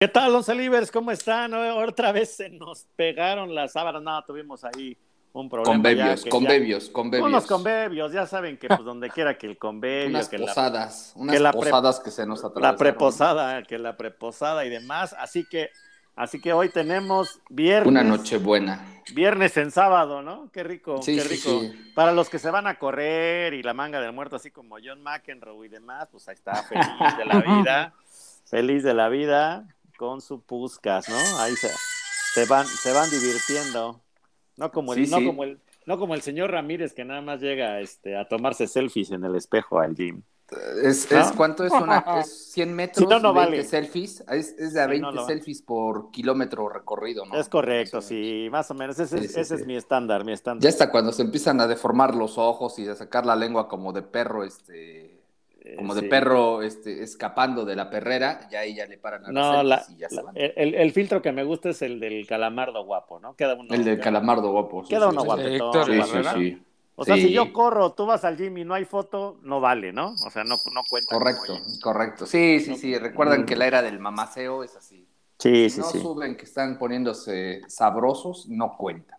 ¿Qué tal, los Livers? ¿Cómo están? Otra vez se nos pegaron las sábanas. No, tuvimos ahí un problema. Convebios, convebios, convebios. Unos convebios, ya saben que pues donde quiera que el convebio. unas que posadas, la, unas que la posadas que se nos atravesaron. La preposada, que la preposada y demás. Así que, así que hoy tenemos viernes. Una noche buena. Viernes en sábado, ¿no? Qué rico, Sí, qué sí, rico. sí. Para los que se van a correr y la manga del muerto, así como John McEnroe y demás, pues ahí está, feliz de la vida. feliz de la vida con su puscas, ¿no? Ahí se, se van, se van divirtiendo. No como el, Sí, no sí. como el, no como el señor Ramírez que nada más llega este, a tomarse selfies en el espejo al gym. Es, ¿No? es- ¿Cuánto es una? Es 100 metros, Si no, no 20 vale. selfies. Es, es de a Si 20 no, no. selfies por kilómetro recorrido, ¿no? Es correcto, sí, más o menos. Ese, Sí, es- sí, ese sí. es mi estándar, mi estándar. Ya hasta cuando se empiezan a deformar los ojos y a sacar la lengua como de perro, este, como de Sí. perro, este, escapando de la perrera, ya ahí ya le paran a No, la- y ya se van. el, el filtro que me gusta es el del calamardo guapo, ¿no? Queda uno. El del calamardo guapo. sí, Queda sí, uno sí. guapetón. Héctor Sí, sí, Barrera. sí. O sea, Sí. si yo corro, tú vas al gym y no hay foto, no vale, ¿no? O sea, no, no cuenta. Correcto, correcto. Sí, sí, No. sí. Recuerdan que la era del mamaceo es así. Sí, Si sí, no sí. suben que están poniéndose sabrosos, no cuenta.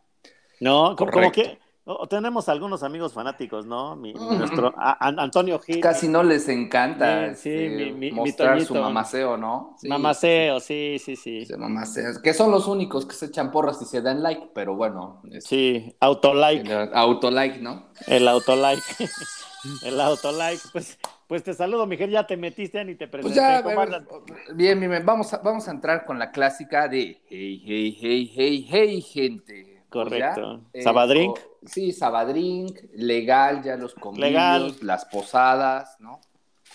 No, co- como que o- tenemos algunos amigos fanáticos, ¿no? Mi, Ujú. nuestro a- Antonio Gil. Casi no les encanta sí, este, mi- mi- mi mostrar su mamaceo, ¿no? Sí, Mamaceo, sí, sí, sí. mamaceo. Que son los únicos que se echan porras y se dan like, pero bueno. es- Sí, autolike, Autolike, ¿no? el autolike. el autolike. Pues, pues te saludo, Miguel, ya te metiste, ya ni te presenté. Pues ya, ¿Cómo a ver, andas? bien, bien, bien, vamos a, vamos a entrar con la clásica de hey, hey, hey, hey, hey, gente. Pues Correcto. ya, ¿Sabadrink? o- sí, Sabadrink, legal, ya los convivios, Legal. las posadas, ¿no?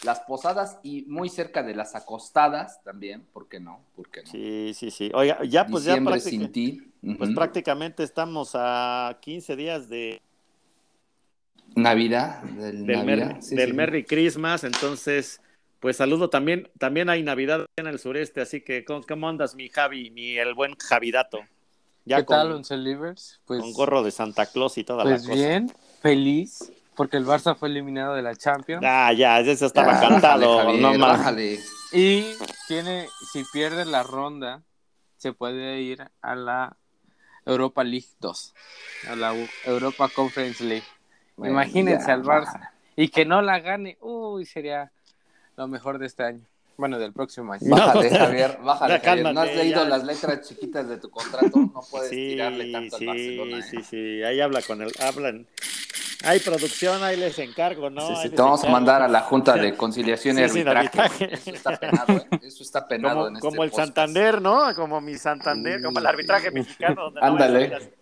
Las posadas y muy cerca de las acostadas también, ¿por qué no? ¿Por qué no? Sí, sí, sí. Oiga, ya pues ya Diciembre sin ti. pues prácticamente estamos a 15 días de, Navidad, del, del, Navidad, Merry, sí, del sí. Merry Christmas, entonces, pues saludo también, también hay Navidad en el sureste, así que ¿cómo, cómo andas mi Javi, mi el buen Javidato? Ya ¿Qué con, tal, Once Livers? Pues, con gorro de Santa Claus y toda pues la cosa. bien, feliz, porque el Barça fue eliminado de la Champions. Ah, ya, eso estaba Ya, cantado, bájale, no Javier, más. bájale. Y tiene, si pierde la ronda, se puede ir a la Europa League 2, a la Europa Conference League. Bueno, Imagínense ya, al Barça. Y que no la gane, uy, sería lo mejor de este año. Bueno, del próximo año. No, Bájale, Javier, bájale, ya Javier. ¿No has leído ya. las letras chiquitas de tu contrato? No puedes Sí, tirarle tanto sí, al Barcelona. ¿eh? sí, sí, ahí habla con el, hablan. Hay producción, ahí les encargo, ¿no? Sí, sí, te vamos a mandar a la Junta de Conciliación y Arbitraje. Eso está penado, ¿eh? Eso está penado como, en este como el podcast. Santander, ¿no? Como mi Santander, como el arbitraje mexicano. Donde no Ándale.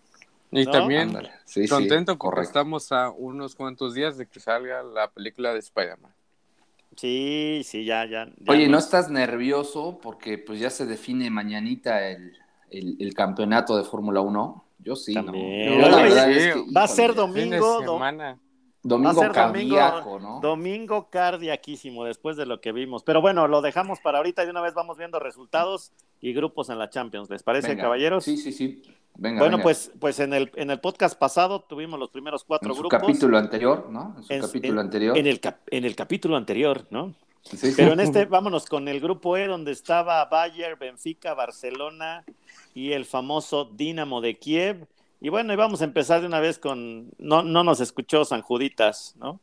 Y ¿No? también Ándale. Sí, sí, contento porque correcto. estamos a unos cuantos días de que salga la película de Spider-Man. Sí, sí, ya, ya. ya Oye, ¿no estás nervioso porque pues ya se define mañanita el, el, el campeonato de Fórmula 1? Yo sí, También. ¿no? Yo la Oye, verdad sí, es que, va a ser domingo, va a domingo cardíaco, ¿no? domingo cardiaquísimo después de lo que vimos. Pero bueno, lo dejamos para ahorita y de una vez vamos viendo resultados y grupos en la Champions. ¿Les parece, Venga. caballeros? Sí, sí, sí. Venga, bueno, venga. pues, pues en el, en el podcast pasado tuvimos los primeros cuatro en su grupos. capítulo anterior, ¿no? En su En- capítulo anterior. En el, cap- en el capítulo anterior, ¿no? Sí, sí. Pero en este, vámonos con el grupo E, donde estaba Bayern, Benfica, Barcelona y el famoso Dinamo de Kiev. Y bueno, y vamos a empezar de una vez con. No, no nos escuchó San Juditas, ¿no?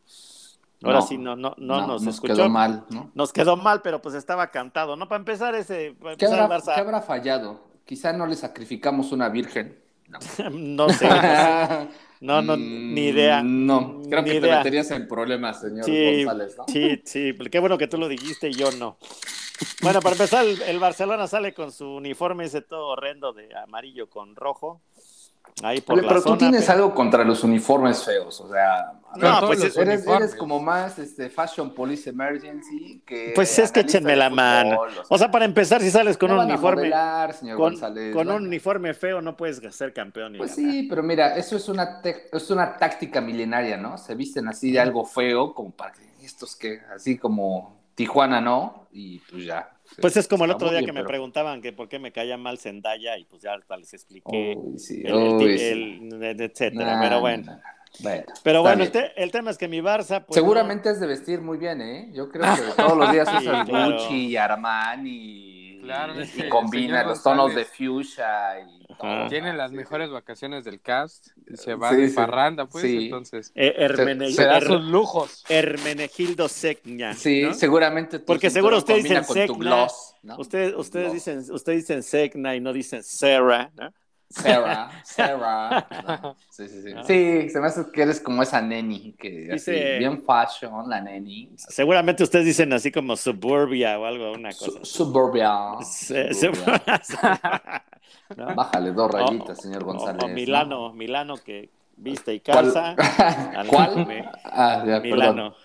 Ahora No. sí, no, no, no, nos, nos escuchó. quedó mal, ¿no? Nos quedó mal, pero pues estaba cantado, ¿no? Para empezar ese, para ¿Qué empezar habrá, el Barça, qué habrá fallado? Quizá no le sacrificamos una virgen. No, no sé, no. No, no, Mm, ni idea. No, creo Ni que te meterías en problemas, señor Sí, González, ¿no? sí, sí, qué bueno que tú lo dijiste y yo no. Bueno, para empezar, el, el Barcelona sale con su uniforme ese todo horrendo de amarillo con rojo. Ahí por Oye, la pero tú zona, tienes pero- algo contra los uniformes feos, o sea, No, pues es- eres, como más este, Fashion Police Emergency que Pues es que échenme la fútbol, mano. O sea, para empezar, si sales con ¿qué un uniforme, modelar, señor con, González? con un uniforme feo no puedes ser campeón. Pues ganar. sí, pero mira, eso es una, es una táctica milenaria, ¿no? Se visten así de algo feo, como para que estos que, así como Tijuana, ¿no? Y pues ya. Pues es como el otro día bien, que me pero- preguntaban que por qué me caía mal Zendaya y pues ya les expliqué, Uy, sí, el- sí. etcétera, Nah, pero bueno. nah, nah. Bueno, Pero bueno, el, bien. te- el tema es que mi Barça... Pues, Seguramente es de vestir muy bien, ¿eh? Yo creo que todos los días Sí, usas claro. Gucci y Armani Claro, y, y combina los tonos de fuchsia y Ajá. Tiene las Sí, mejores vacaciones del cast y se va Sí, de sí. parranda, pues, Sí. entonces. eh, Hermene- Se da sus lujos. Hermenegildo Secña. Sí, ¿no? seguramente Porque seguro ustedes combina dicen con tu Secna. gloss, ¿no? Ustedes, ustedes, dicen, ustedes dicen Secna y no dicen Sarah, ¿no? Sarah, Sarah. ¿no? Sí, sí, sí. Ah. Sí, se me hace que eres como esa neni, que así, Dice- bien fashion, la neni. Seguramente ustedes dicen así como Suburbia o algo, una Su- cosa. Suburbia. Se- Suburbia. Bájale dos rayitas, O- señor González. Milano, Milano que viste y ¿Cuál? calza. al- ¿Cuál? me- Ah, ya, perdón. Milano.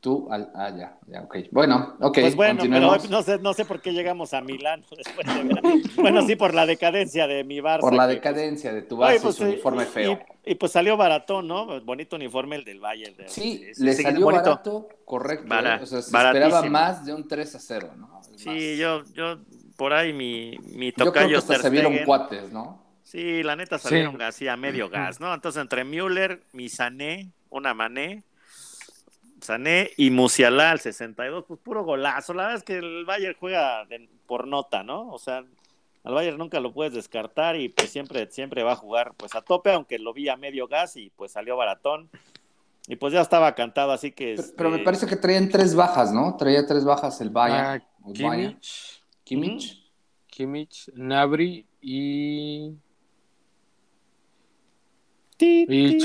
Tú, al, ah, ya, ya, ok. Bueno, ok, Pues bueno, pero no sé, no sé por qué llegamos a Milano después de ver- Bueno, sí, por la decadencia de mi Barça. Por la que, decadencia de tu pues, y pues, su uniforme feo. Y, pues salió baratón, ¿no? Bonito uniforme el del Bayern. de- Sí, sí, le sí, salió bonito. barato, correcto. Bara- ¿eh? O sea, se baratísimo. esperaba más de un 3 a 0, ¿no? Sí, yo, yo, por ahí mi, mi Yo creo que tocayo hasta Ter se vieron cuates, ¿no? Sí, la neta Sí. salieron así a medio gas, ¿no? Entonces entre Müller, mi Sané, una Mané, Sané y Musiala al 62, pues puro golazo. La verdad es que el Bayern juega de- por nota, ¿no? O sea, al Bayern nunca lo puedes descartar y pues siempre, siempre va a jugar pues a tope, aunque lo vi a medio gas y pues salió baratón. Y pues ya estaba cantado, así que... Pero, pero me este, parece que traían tres bajas, ¿no? Traía tres bajas el Bayern. Ah, el Bayern. Kimmich, Kimmich. Kimmich, Nabri y Y.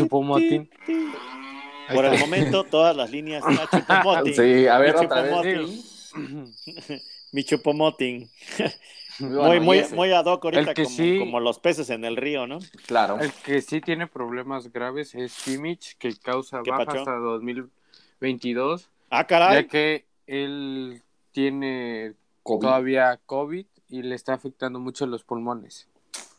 Ahí Por el momento, todas las líneas a Choupo-Moting. Sí, a ver, Mi otra vez. Mi Chupomoting. Muy, muy, muy ad hoc ahorita El que como, sí- como los peces en el río, ¿no? Claro. El que sí tiene problemas graves es Kimmich, que causa ¿Qué baja pacho? hasta 2022, Ah, caray. ya que él tiene COVID. todavía COVID y le está afectando mucho los pulmones.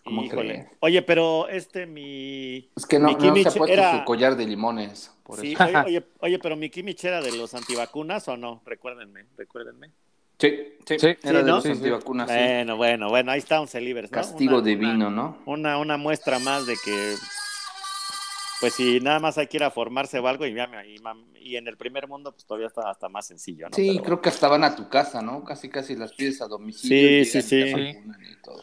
¿Cómo Híjole. Oye, pero este, mi. Es que no, Mi no se ha puesto era- su collar de limones. Por Sí, eso. oye, oye, oye, pero mi Kimmich era de los antivacunas o no? Recuérdenme, recuérdenme. Sí, sí, Sí. era de los antivacunas. sí. Bueno, bueno, bueno, ahí está un Celibers, ¿no? Castigo Una- divino, ¿no? Una, una muestra más de que. Pues si nada más hay que ir a formarse o algo, y, y, y en el primer mundo, pues todavía está hasta más sencillo, ¿no? Sí, Pero creo que hasta van a tu casa, ¿no? Casi, casi las pides a domicilio. Sí, sí, sí.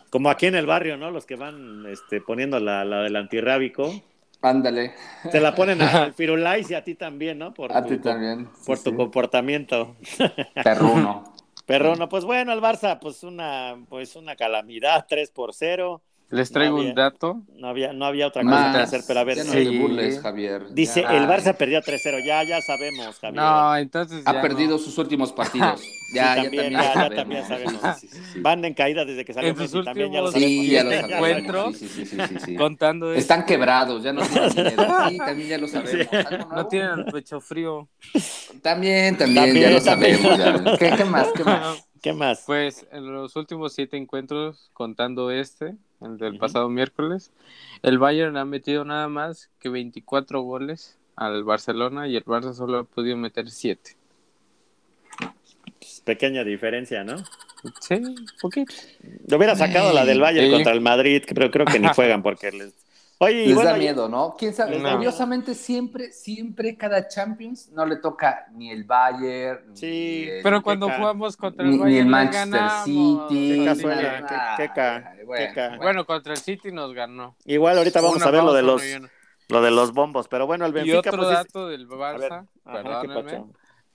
Como aquí en el barrio, ¿no? Los que van este, poniendo la, la del antirrábico. Ándale. Te la ponen al Firulais y a ti también, ¿no? Por A tu, ti también. Por Sí, tu comportamiento. Perruno. Pero no, pues bueno, el Barça, pues una, pues una calamidad, 3 por 0. Les traigo No había- un dato. No había, no había otra cosa que hacer, pero a ver. Ya no te Sí. burles, Javier. dice, Ya. el Barça perdió 3-0, ya, ya sabemos, Javier. No, entonces Ha ya perdido sus últimos partidos. Ya, ya también, también, ya- ya sabemos. también sabemos. Sí, sí, sí. Van en caída desde que salió En sus Messi, también ya lo últimos sabemos. Sí, ya lo sabemos. encuentros. Sí, sí, sí, sí, sí. Contando esto, Están quebrados, ya no tienen dinero. Sí, también ya lo sabemos. ¿Algo no tienen el pecho frío. También, también, También, ya lo también. sabemos. ya. ¿Qué, qué más? ¿Qué más? ¿Qué más? Pues en los últimos siete encuentros, contando este, el del Ujú. pasado miércoles, el Bayern ha metido nada más que 24 goles al Barcelona y el Barça solo ha podido meter 7. Pues, pequeña diferencia, ¿no? Sí, un poquito. Yo hubiera sacado la del Bayern Sí. contra el Madrid, pero creo que ni juegan porque les... Oye, y Les bueno, da y- miedo, ¿no? ¿Quién sabe? No. Curiosamente, siempre, siempre cada Champions no le toca ni el Bayern, Sí, ni el, Pero cuando ca- jugamos contra el ni, Bayern ni el Manchester ganamos. City. Qué ni casualidad, nada. qué- qué ca- Ay, bueno, qué ca- bueno. Contra el City nos ganó. Igual ahorita vamos a ver lo de los. Lo de los bombos, pero bueno, el Y Benfica otro pues, es- dato del ver, Barça,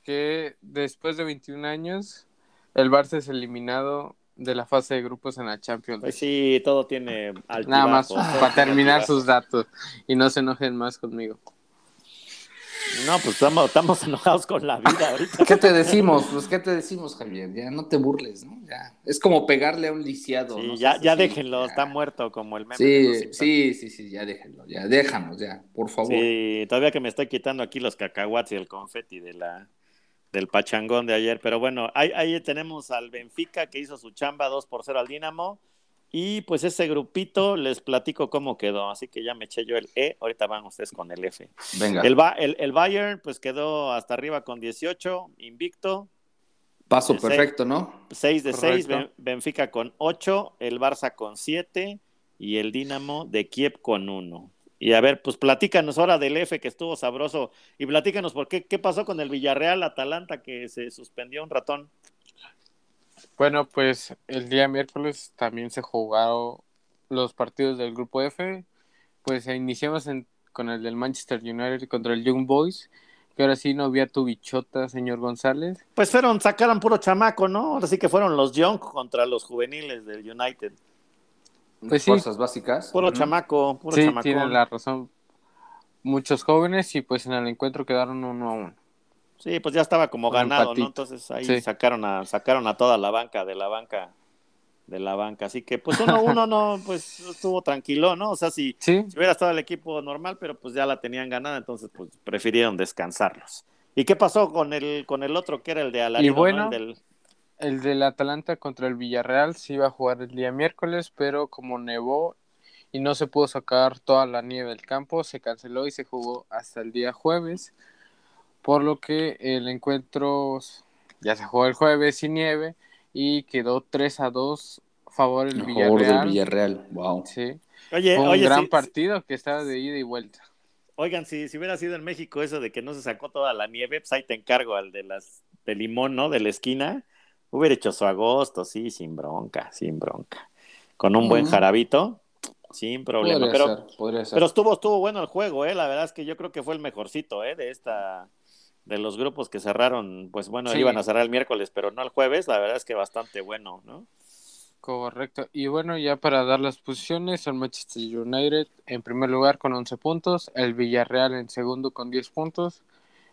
que después de 21 años, el Barça es eliminado de la fase de grupos en la Champions. Pues sí, todo tiene altibajos. Nada más para terminar altibajos. sus datos y no se enojen más conmigo. No, pues estamos, estamos enojados con la vida ahorita. ¿Qué te decimos? Pues, ¿qué te decimos, Javier? Ya no te burles, ¿no? Ya. Es como pegarle a un lisiado. Sí, ¿no? ya, ya déjenlo, ya. está muerto como el meme. Sí, sí, sí, sí, ya déjenlo, ya, déjanos, ya, por favor. Sí, todavía que me estoy quitando aquí los cacahuates y el confeti de la, del pachangón de ayer. Pero bueno, ahí, ahí tenemos al Benfica que hizo su chamba 2 por 0 al Dinamo. Y pues ese grupito les platico cómo quedó. Así que ya me eché yo el E. Ahorita van ustedes con el F. Venga, El, Ba- el, el Bayern pues quedó hasta arriba con 18, invicto. paso perfecto, ¿no? 6 de 6, Correcto. Benfica con 8, el Barça con 7 y el Dinamo de Kiev con 1. Y a ver, pues platícanos ahora del F que estuvo sabroso y platícanos por qué, qué pasó con el Villarreal Atalanta que se suspendió un ratón. Bueno, pues el día miércoles también se jugaron los partidos del grupo F. Pues iniciamos en- con el del Manchester United contra el Young Boys, que ahora sí no había tu bichota, señor González. Pues fueron, sacaron puro chamaco, ¿no? Ahora sí que fueron los Young contra los juveniles del United. Pues sí. Fuerzas básicas. Puro Ujú. chamaco, puro sí, chamacón. tienen la razón. Muchos jóvenes y pues en el encuentro quedaron uno a uno. Sí, pues ya estaba como Un ganado, empatito. ¿no? Entonces ahí Sí. sacaron a sacaron a toda la banca de la banca de la banca, así que pues uno uno no pues estuvo tranquilo, ¿no? O sea, si, Sí, si hubiera estado el equipo normal, pero pues ya la tenían ganada, entonces pues prefirieron descansarlos. ¿Y qué pasó con el con el otro que era el de Alarido, ¿no? bueno, El del- el del Atalanta contra el Villarreal se iba a jugar el día miércoles, pero como nevó y no se pudo sacar toda la nieve del campo, se canceló y se jugó hasta el día jueves, por lo que el encuentro ya se jugó el jueves sin nieve y quedó 3 a 2 a favor del A favor del Villarreal. Villarreal, wow. Sí, Oye, fue un oye, gran sí, partido que estaba de ida y vuelta. Oigan, si, si hubiera sido en México eso de que no se sacó toda la nieve, pues ahí te encargo al de las de limón, ¿no? De la esquina. Hubiera hecho su agosto, sí, sin bronca, sin bronca. Con un buen jarabito, sin problema. Podría Pero, ser, podría ser. pero estuvo, estuvo bueno el juego, ¿eh? La verdad es que yo creo que fue el mejorcito, ¿eh? De esta, de los grupos que cerraron, pues bueno, Sí. iban a cerrar el miércoles, pero no el jueves. La verdad es que bastante bueno, ¿no? Correcto. Y bueno, ya para dar las posiciones, el Manchester United en primer lugar con 11 puntos, el Villarreal en segundo con 10 puntos,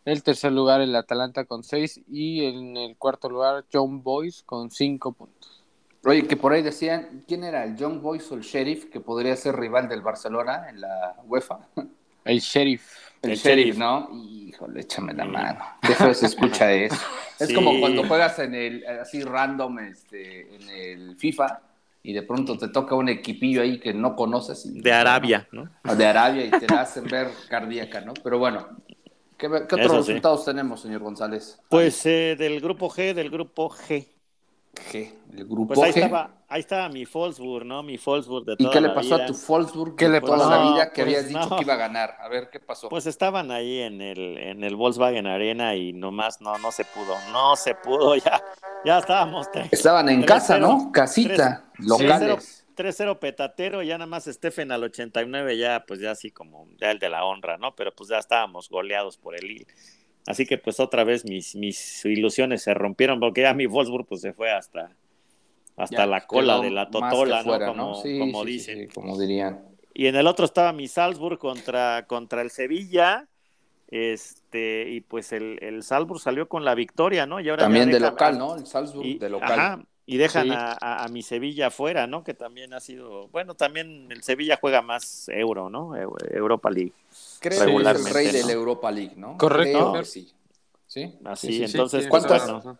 el tercer lugar el Atalanta con 6 y en el cuarto lugar John Boys con 5 puntos. Oye, que por ahí decían, ¿quién era el Young Boys o el Sheriff que podría ser rival del Barcelona en la UEFA? El Sheriff. El, El Sheriff, Sheriff. ¿no? Híjole, échame la mano. Qué feo se escucha eso. Es Sí. como cuando juegas en el, así random, este, en el FIFA y de pronto te toca un equipillo ahí que no conoces. y- De Arabia, ¿no? De Arabia y te la hacen ver cardíaca, ¿no? Pero bueno, ¿qué, qué otros Eso sí. resultados tenemos, señor González? Pues eh, del grupo G, del grupo G. G, el grupo Pues ahí G. estaba, ahí estaba mi Wolfsburg, ¿no? Mi Wolfsburg de ¿Y toda qué le la pasó a tu Wolfsburg ¿Qué le pasó? la No, vida que pues habías dicho no. que iba a ganar? A ver, ¿qué pasó? Pues estaban ahí en el, en el Volkswagen Arena y nomás no, no se pudo, no se pudo, ya, ya estábamos tres- Estaban en 3-0, casa, ¿no? Casita, locales. 3-0 petatero, ya nada más Stephen al 89, ya pues ya así como ya el de la honra, ¿no? Pero pues ya estábamos goleados por el Lille. Así que pues otra vez mis, mis ilusiones se rompieron porque ya mi Wolfsburg pues se fue hasta, hasta Ya la cola de la totola, ¿no? Como, Sí, como sí, dicen. sí, como dirían. Y en el otro estaba mi Salzburg contra, contra el Sevilla. Este, y pues el, el Salzburg salió con la victoria, ¿no? Y ahora También de local, ¿no? El Salzburg Y, de local. ajá, y dejan Sí. a, a- a mi Sevilla afuera, ¿no? Que también ha sido, bueno, también el Sevilla juega más euro, ¿no? Eu- Europa League. Creo que es el rey ¿no? de la Europa League, ¿no? Correcto. Creo sí. ¿Sí? Así, Sí, sí, sí. entonces, toda la bueno, razón.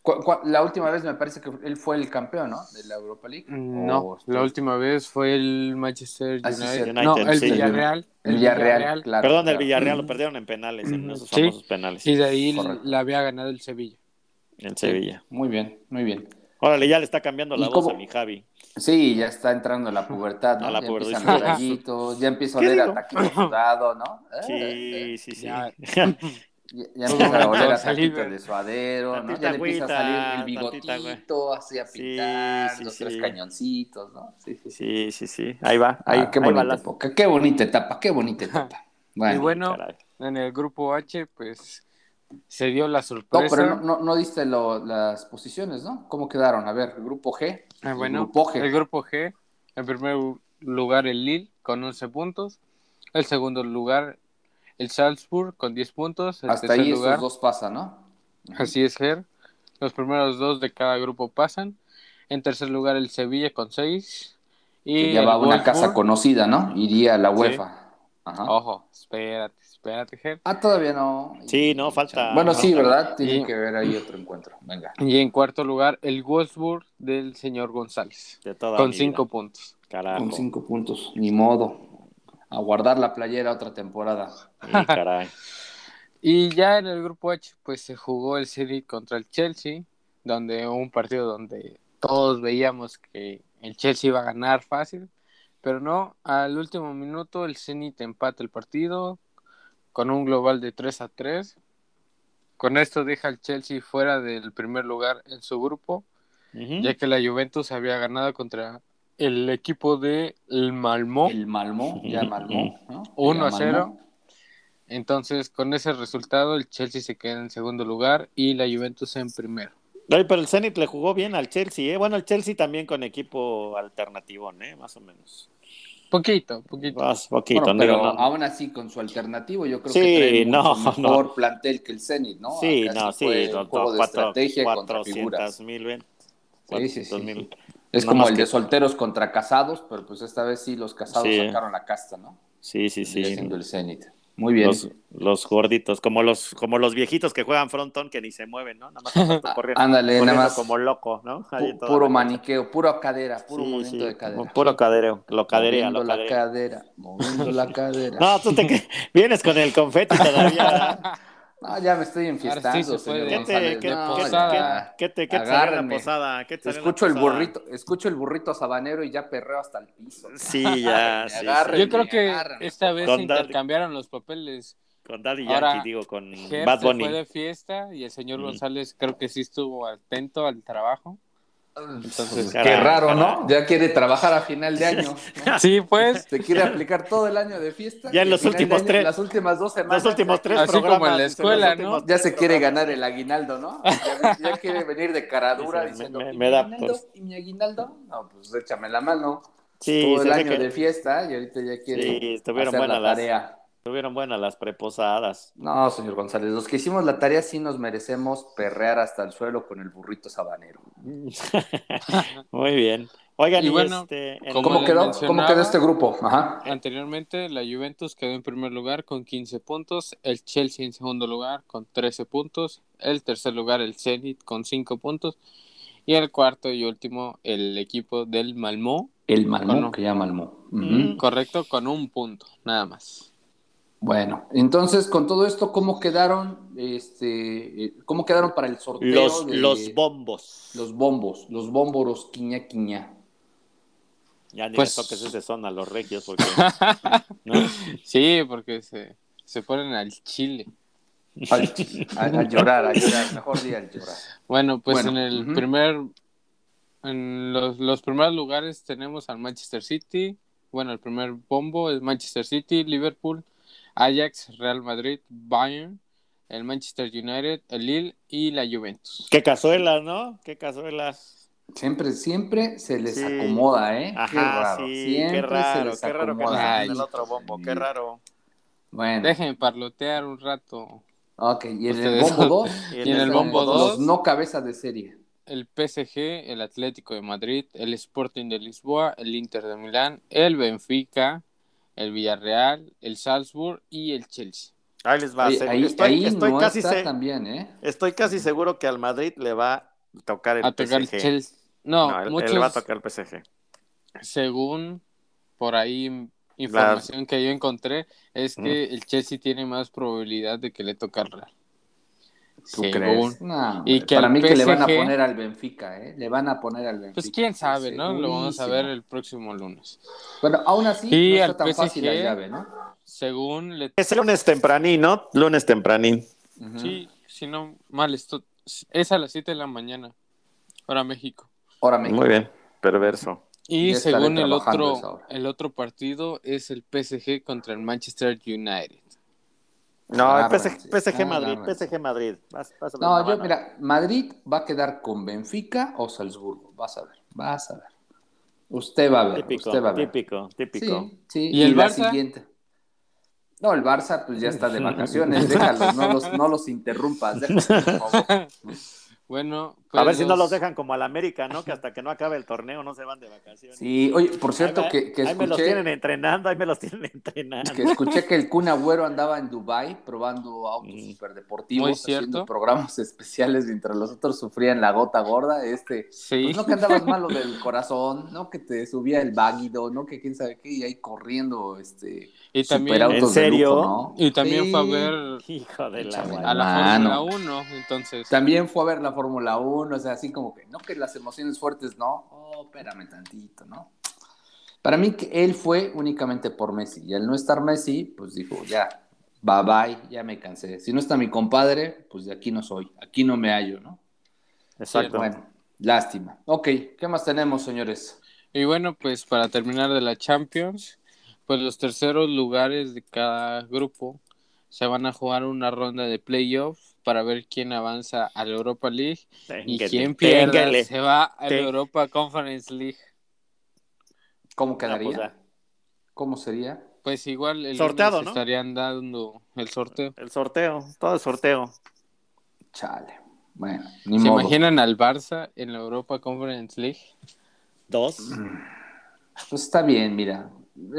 Cu- cu- La última vez me parece que él fue el campeón, ¿no? De la Europa League. No, O- la última vez fue el Manchester Ah, United. no, el sí. Villarreal. El Villarreal, claro. perdón, el. Villarreal lo perdieron en penales, en esos sí. famosos penales. Y de ahí Correcto. la había ganado el Sevilla. El Sevilla. Muy bien, muy bien. Órale, ya le está cambiando la ¿Y voz cómo? a mi Javi. Sí, ya está entrando la pubertad, ¿no? A la ya pubertad. empiezan los gallitos, ya empieza a ¿Qué oler digo? a taquito sudado, ¿no? Eh, eh, Sí, sí, sí. Ya. Ya, ya empieza a oler a de suadero, ¿no? Ya le empieza a salir el bigotito, así a pintar, sí, los sí. tres cañoncitos, ¿no? Sí, sí, sí. Sí, sí, sí. Ahí va. Ahí, Ah, qué ahí va la- época, qué bonita etapa, qué bonita etapa. Bueno, y bueno, caray. en el grupo H, pues se dio la no, sorpresa. pero no, no, no diste lo- las posiciones, ¿no? ¿Cómo quedaron? A ver, grupo G. Ah, el grupo G. el grupo G, en primer lugar el Lille con 11 puntos, el segundo lugar el Salzburg con 10 puntos, el Hasta ahí lugar, esos dos pasan, ¿no? así es Ger, los primeros dos de cada grupo pasan, en tercer lugar el Sevilla con 6 y Que ya va a una casa conocida, ¿no? Iría a la UEFA. Ajá. Ojo, espérate, espérate Ger. Ah, todavía no. Sí, no, falta- Bueno, sí, ¿verdad? Tiene Y- que ver ahí otro encuentro. Venga. Y en cuarto lugar el Wolfsburg del señor González De toda con mi 5 vida. puntos. Carajo. Con cinco puntos. Ni modo. A guardar la playera otra temporada. Sí, caray. Y ya en el grupo H, pues se jugó el Zenit contra el Chelsea, donde un partido donde todos veíamos que el Chelsea iba a ganar fácil, pero no, al último minuto el Zenit empata el partido con un global de 3 a 3. Con esto deja al Chelsea fuera del primer lugar en su grupo, ya que la Juventus había ganado contra el equipo de el. El Malmó, ya Malmó. ¿no? 1 a Ya 0. Malmó. Entonces, con ese resultado, el Chelsea se queda en segundo lugar y la Juventus en primero. Ay, pero el Zenit le jugó bien al Chelsea, ¿eh? Bueno, el Chelsea también con equipo alternativo, ¿eh? Más o menos. Poquito, poquito. Más poquito, Bueno, digo, pero no. aún así, con su alternativo, yo creo Sí, que trae no, mucho no. mejor plantel que el Zenit, ¿no? Sí, Acá no, sí, fue un juego de cuatro- estrategia contra 400 figuras. mil. Sí, sí, sí, 400 mil. sí. Es No como el que- de solteros contra casados, pero pues esta vez sí los casados Sí. sacaron la casta, ¿no? Sí, sí, sí. Siendo el Zenit. Muy bien. Los, los gorditos, como los, como los viejitos que juegan frontón que ni se mueven, ¿no? Nada más están corriendo, Ándale, nada más. como loco, ¿no? Ahí Pu- puro maniqueo, puro cadera, puro Sí, movimiento sí, de cadera. Puro cadereo, lo caderea, moviendo lo la cadera, moviendo la cadera. No, tú te vienes con el confeti todavía. No, ya me estoy enfiestando. Ahora sí se señor. ¿Qué te, qué, No, qué- posada. ya. qué- qué te, qué te salió en la Agárrenme. posada? ¿Qué te salió en la Escucho el burrito, escucho el burrito sabanero y ya perreo hasta el piso. Sí, ya, sí, sí. Yo creo que esta vez Con se Daddy. intercambiaron los papeles. Con Daddy Ahora, Yankee, digo, con Ger Bad se Bunny. fue de fiesta y el señor Mm. González creo que sí estuvo atento al trabajo. Entonces, Qué raro. ¿no? Ya quiere trabajar a final de año. ¿no? sí, pues, Se quiere aplicar todo el año de fiesta. Ya en los últimos año, tres- Las últimas dos semanas. Los últimos ya tres Así como en la escuela, ¿no? Ya se quiere programas. ganar el aguinaldo, ¿no? Ya, ya quiere venir de caradura Dice, diciendo, me- ¿y me da ¿Y mi aguinaldo? No, pues échame la mano. Sí, Todo el año que de fiesta y ahorita ya quiere Sí, estuvieron hacer buenas la las- tarea. Estuvieron buenas las preposadas. No, señor González, los que hicimos la tarea sí nos merecemos perrear hasta el suelo con el burrito sabanero. Muy bien. Oigan, Y y, bueno, este, ¿Cómo quedó? mencionaba- ¿Cómo quedó este grupo? Ajá. anteriormente la Juventus quedó en primer lugar con 15 puntos, el Chelsea en segundo lugar con 13 puntos, el tercer lugar el Zenit con 5 puntos y el cuarto y último el equipo del Malmö, El Malmó, que ya Malmó. Correcto, con un punto, nada más. Bueno, entonces con todo esto, ¿cómo quedaron? Este, eh, ¿cómo quedaron para el sorteo los, de los bombos. los bombos, los bómboros quiña quiña? Ya ni Pues- les toques ese son a los regios porque ¿no? Sí, porque se, se ponen al chile. Al, a- a llorar, a llorar, mejor día al llorar. Bueno, pues Bueno, en el primer, en los, los primeros lugares tenemos al Manchester City. Bueno, el primer bombo es Manchester City, Liverpool, Ajax, Real Madrid, Bayern, el Manchester United, el Lille y la Juventus. Qué cazuelas, ¿no? Qué cazuelas. Siempre, siempre se les Sí. acomoda, ¿eh? Ajá, qué raro. sí, siempre qué raro, se les qué raro que no acomoda. en el otro bombo, qué raro. Bueno, Dejen parlotear un rato. ok, y en el bombo 2, Y en el bombo los dos- no cabeza de serie. El PSG, el Atlético de Madrid, el Sporting de Lisboa, el Inter de Milán, el Benfica, el Villarreal, el Salzburg y el Chelsea. Ahí les va. Ahí estoy, ahí estoy no casi está se- también, ¿eh? estoy casi seguro que al Madrid le va a tocar el A tocar el PSG. Chelsea. No, No, él, él muchos, le va a tocar el PSG. según por ahí información que yo encontré, es que el Chelsea tiene más probabilidad de que le toque al Real. ¿Tú Según. crees? No, Y que para mí que le van a PSG poner al Benfica, ¿eh? Le van a poner al Benfica. Pues quién sabe, ¿no? Lo vamos a ver el próximo lunes. Bueno, aún así Y no al está tan fácil la PSG llave, ¿no? Según le Es lunes tempranín, ¿no? Lunes tempranín. Ujú. Sí, si no mal, esto es a las 7 de la mañana, hora México. Ahora México. Muy bien, perverso. Y estaré según el otro, hora. el otro partido es el PSG contra el Manchester United. No, PSG, PSG Madrid. PSG Madrid. Vas- vas a ver No, yo, mano. mira, Madrid va a quedar con Benfica o Salzburgo. Vas a ver, vas a ver. Usted va a ver, Típico, usted va a ver. típico, típico. Sí, sí. ¿Y el la Barça? siguiente. No, el Barça pues ya está de vacaciones, déjalos, no los, no los interrumpas, déjalos, Bueno, A pues ver si no los- los dejan como al América, ¿no? Que hasta que no acabe el torneo no se van de vacaciones. Sí, oye, por cierto ahí, que, que ahí me los escuché, tienen entrenando, ahí me los tienen entrenando. que escuché que el Kun Agüero andaba en Dubai probando autos Mm. superdeportivos, haciendo programas especiales mientras los otros sufrían la gota gorda, este Sí. Pues no que andabas malo del corazón, no que te subía el váguido, no que quién sabe qué, y ahí corriendo, este, y también, ¿En serio? lujo, ¿no? y también Sí. fue a ver Hijo de la a la. Fórmula 1, entonces. También fue a ver la Fórmula 1, o sea, así como que, no que las emociones fuertes, no, oh, espérame tantito, ¿no? Para mí que él fue únicamente por Messi, y al no estar Messi, pues dijo, ya, bye bye, ya me cansé. Si no está mi compadre, pues de aquí no soy, aquí no me hallo, ¿no? Exacto. Bueno, lástima. Ok, ¿qué más tenemos, señores? Y bueno, pues para terminar de la Champions, pues los terceros lugares de cada grupo se van a jugar una ronda de playoffs para ver quién avanza a la Europa League y quién pierda téngale. se va a la Europa Conference League. ¿Cómo Ah, quedaría? pues ya. ¿Cómo sería? Pues igual el Sorteado, ¿no? estarían dando el sorteo. El sorteo, todo el sorteo. Chale. Bueno, ni ¿Se modo. imaginan al Barça en la Europa Conference League? Dos. Pues está bien, mira.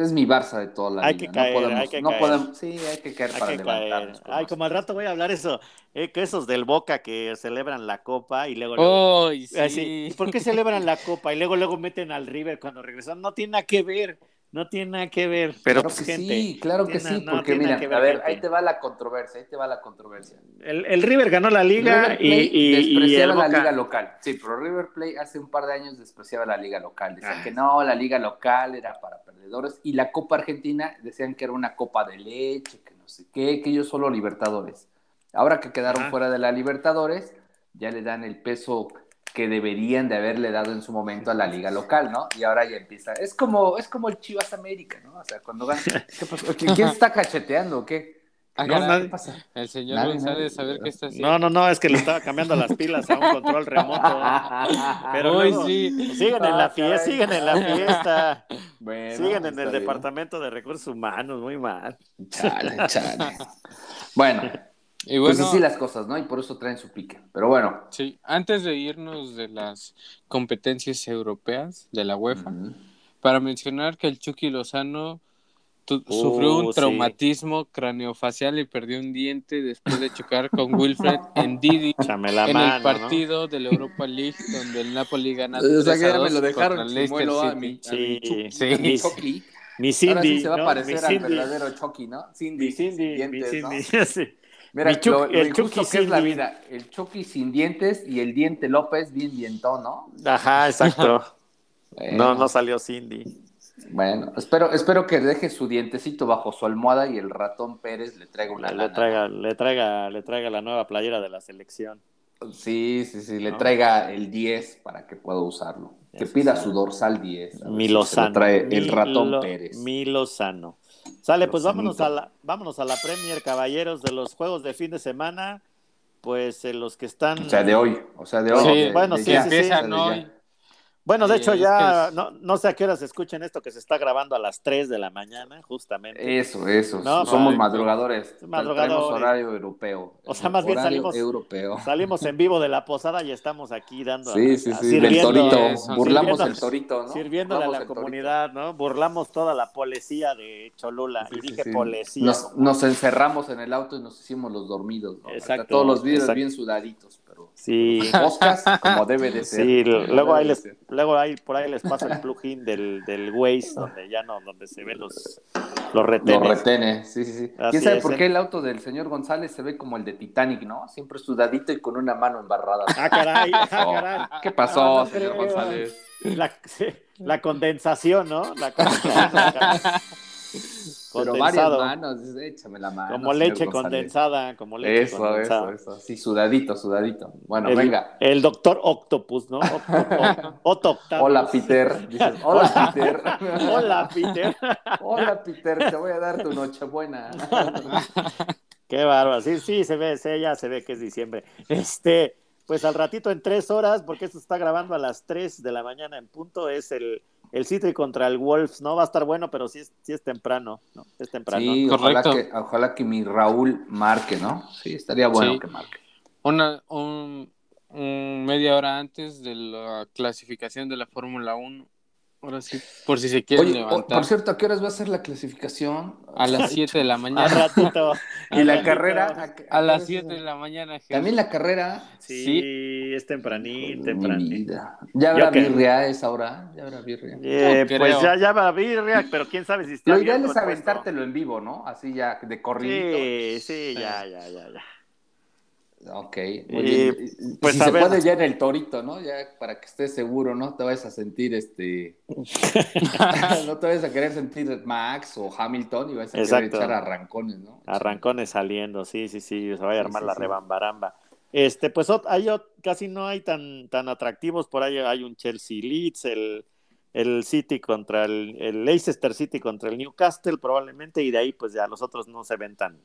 Es mi Barça de toda la Hay vida. que caer, no podemos, hay que no caer. podemos, sí, hay que caer Hay para que caer. levantarnos. Ay, como al rato voy a hablar eso, eh, que esos del Boca que celebran la copa y luego... ¡Oh, Ay, sí! sí, ¿y ¿Por qué celebran la copa y luego luego meten al River cuando regresan? No tiene nada que ver, no tiene nada que ver. Pero Claro que gente, sí, claro que tiene- sí, no, porque tiene mira, a ver, gente. ahí te va la controversia, ahí te va la controversia. El, el River ganó la liga y, despreciaba la Boca... liga local. Sí, pero River Plate hace un par de años despreciaba la liga local. Decían Ah. que no, la liga local era para perdedores y la Copa Argentina decían que era una copa de leche, que no sé qué, que ellos solo Libertadores. Ahora que quedaron fuera de la Libertadores, ya le dan el peso que deberían de haberle dado en su momento a la liga local, ¿no? Y ahora ya empieza. Es como, es como el Chivas América, ¿no? O sea, cuando gana. ¿Qué pasó? ¿Quién quién está cacheteando o qué? Ah, ¿Qué, caray. ¿Qué pasa? El señor Nadie, González, nadie. a ver qué está haciendo. No, no, no, es que le estaba cambiando las pilas a un control remoto. Pero Hoy luego- sí. Siguen en la Ah, fiesta, siguen en la fiesta. Bueno, Siguen en el bien. departamento de recursos humanos, muy mal. Chale, chale. Bueno, Y pues bueno, así las cosas, ¿no? Y por eso traen su pique. Pero bueno. sí, antes de irnos de las competencias europeas de la UEFA, Ujú. para mencionar que el Chucky Lozano tu- Uh, sufrió un sí. traumatismo craneofacial y perdió un diente después de chocar con Wilfred en Didi en mano, el partido de la Europa League donde el Napoli gana O sea, que 3 a ya me 2 lo dejaron chimuelo a mi, a Sí, mi Chucky, sí. a mi Chucky. Mi Ahora Cindy. sí se va a ¿no? parecer Mi al Cindy. verdadero Chucky, ¿no? Cindy, Mi Cindy, sin mi dientes, ¿no? Mira, Chucky- lo, lo el Chucky que es la vida. El Chucky sin dientes y el diente López bien dientón, ¿no? Ajá, exacto. Bueno, No, no salió Cindy. Bueno, espero, espero que deje su dientecito bajo su almohada y el ratón Pérez le traiga una Le lana, traiga, le traiga, le traiga la nueva playera de la selección. Sí, sí, sí, le ¿No? traiga el 10 para que pueda usarlo. Que pida su dorsal 10. a ver Mi si se lo Lozano. trae el ratón Pérez. Mi Lozano. Sale, pues vámonos a la, vámonos a la Premier, caballeros, de los juegos de fin de semana. Pues eh, los que están. O sea, de hoy. O sea, de hoy. Sí, de- bueno, de sí, Empiezan hoy. Bueno, de hecho ya no, no sé a qué horas escuchen esto que se está grabando a las 3 de la mañana, justamente. Eso, eso. No, Somos madrugadores. Madrugadores. Horario europeo. O sea, más bien salimos- europeo. Salimos en vivo de la posada y estamos aquí dando. Sí, sí, sí. Del sirviendo- torito. eso, Burlamos el torito, ¿no? Sirviéndole a la torito. comunidad, ¿no? Burlamos toda la policía de Cholula. Sí, y dije sí. policía. Nos, nos encerramos en el auto y nos hicimos los dormidos. ¿no? Exacto, Hasta todos los vídeos bien sudaditos, Sí. podcast como debe de ser. Sí, luego ahí les, luego ahí por ahí les paso el plugin del, del Waze, donde ya no, donde se ven los, los retenes. Lo retene, sí, sí, sí. Así ¿Quién sabe es, por ¿eh? qué el auto del señor González se ve como el de Titanic, no? Siempre sudadito y con una mano embarrada. Ah, caray, ah, caray. ¿Qué pasó, no señor creo. González? La, la condensación, ¿no? La condensación. Pero varias condensado. manos, dice, échame la mano. Como leche González. condensada, como leche Eso, condensada. eso, eso. Sí, sudadito, sudadito. Bueno, el, venga. El doctor Octopus, ¿no? Octo- o- Otto Octavius. Hola, Peter. Dices, hola, Peter. Hola, Peter. Hola, Peter, te voy a dar tu nochebuena. Qué bárbaro. Sí, sí, se ve, se, ya se ve que es diciembre. Este, pues al ratito en tres horas, porque esto está grabando a las 3 de la mañana en punto, es el, el City contra el Wolves. No va a estar bueno, pero sí es, sí es temprano, ¿no? Es temprano. Sí, ojalá Correcto. que, ojalá que mi Raúl marque, ¿no? Sí, estaría bueno Sí. que marque. Una, un, un media hora antes de la clasificación de la Fórmula 1. Ahora sí, por si se quieren Oye, levantar. por cierto, ¿a qué horas va a ser la clasificación? a las 7 de la Al mañana. ratito. Y la ratito. carrera. ¿a las hora 7 es? de la mañana. También la carrera. Sí, es tempranín, Mi tempranín. ¿Ya habrá que- birria a esa hora? ¿Ya habrá birria? Eh, No pues ya, ya va a birria, pero quién sabe si está Lo ideal es aventártelo en vivo, ¿no? Así ya, de corrido. Sí, sí, ya, ya, ya, ya. Ok, muy Eh, bien. pues, si se ver. puede ya en el torito, ¿no? Ya para que estés seguro, ¿no? Te vayas a sentir este. no te vayas a querer sentir Max o Hamilton y vas a querer echar arrancones, ¿no? Arrancones saliendo, sí, sí, sí, se va a armar sí, la sí. rebambaramba. Este, pues hay casi no hay tan, tan atractivos, por ahí hay un Chelsea Leeds, el, el City contra el, el Leicester City contra el Newcastle probablemente, y de ahí pues ya los otros no se ven tan,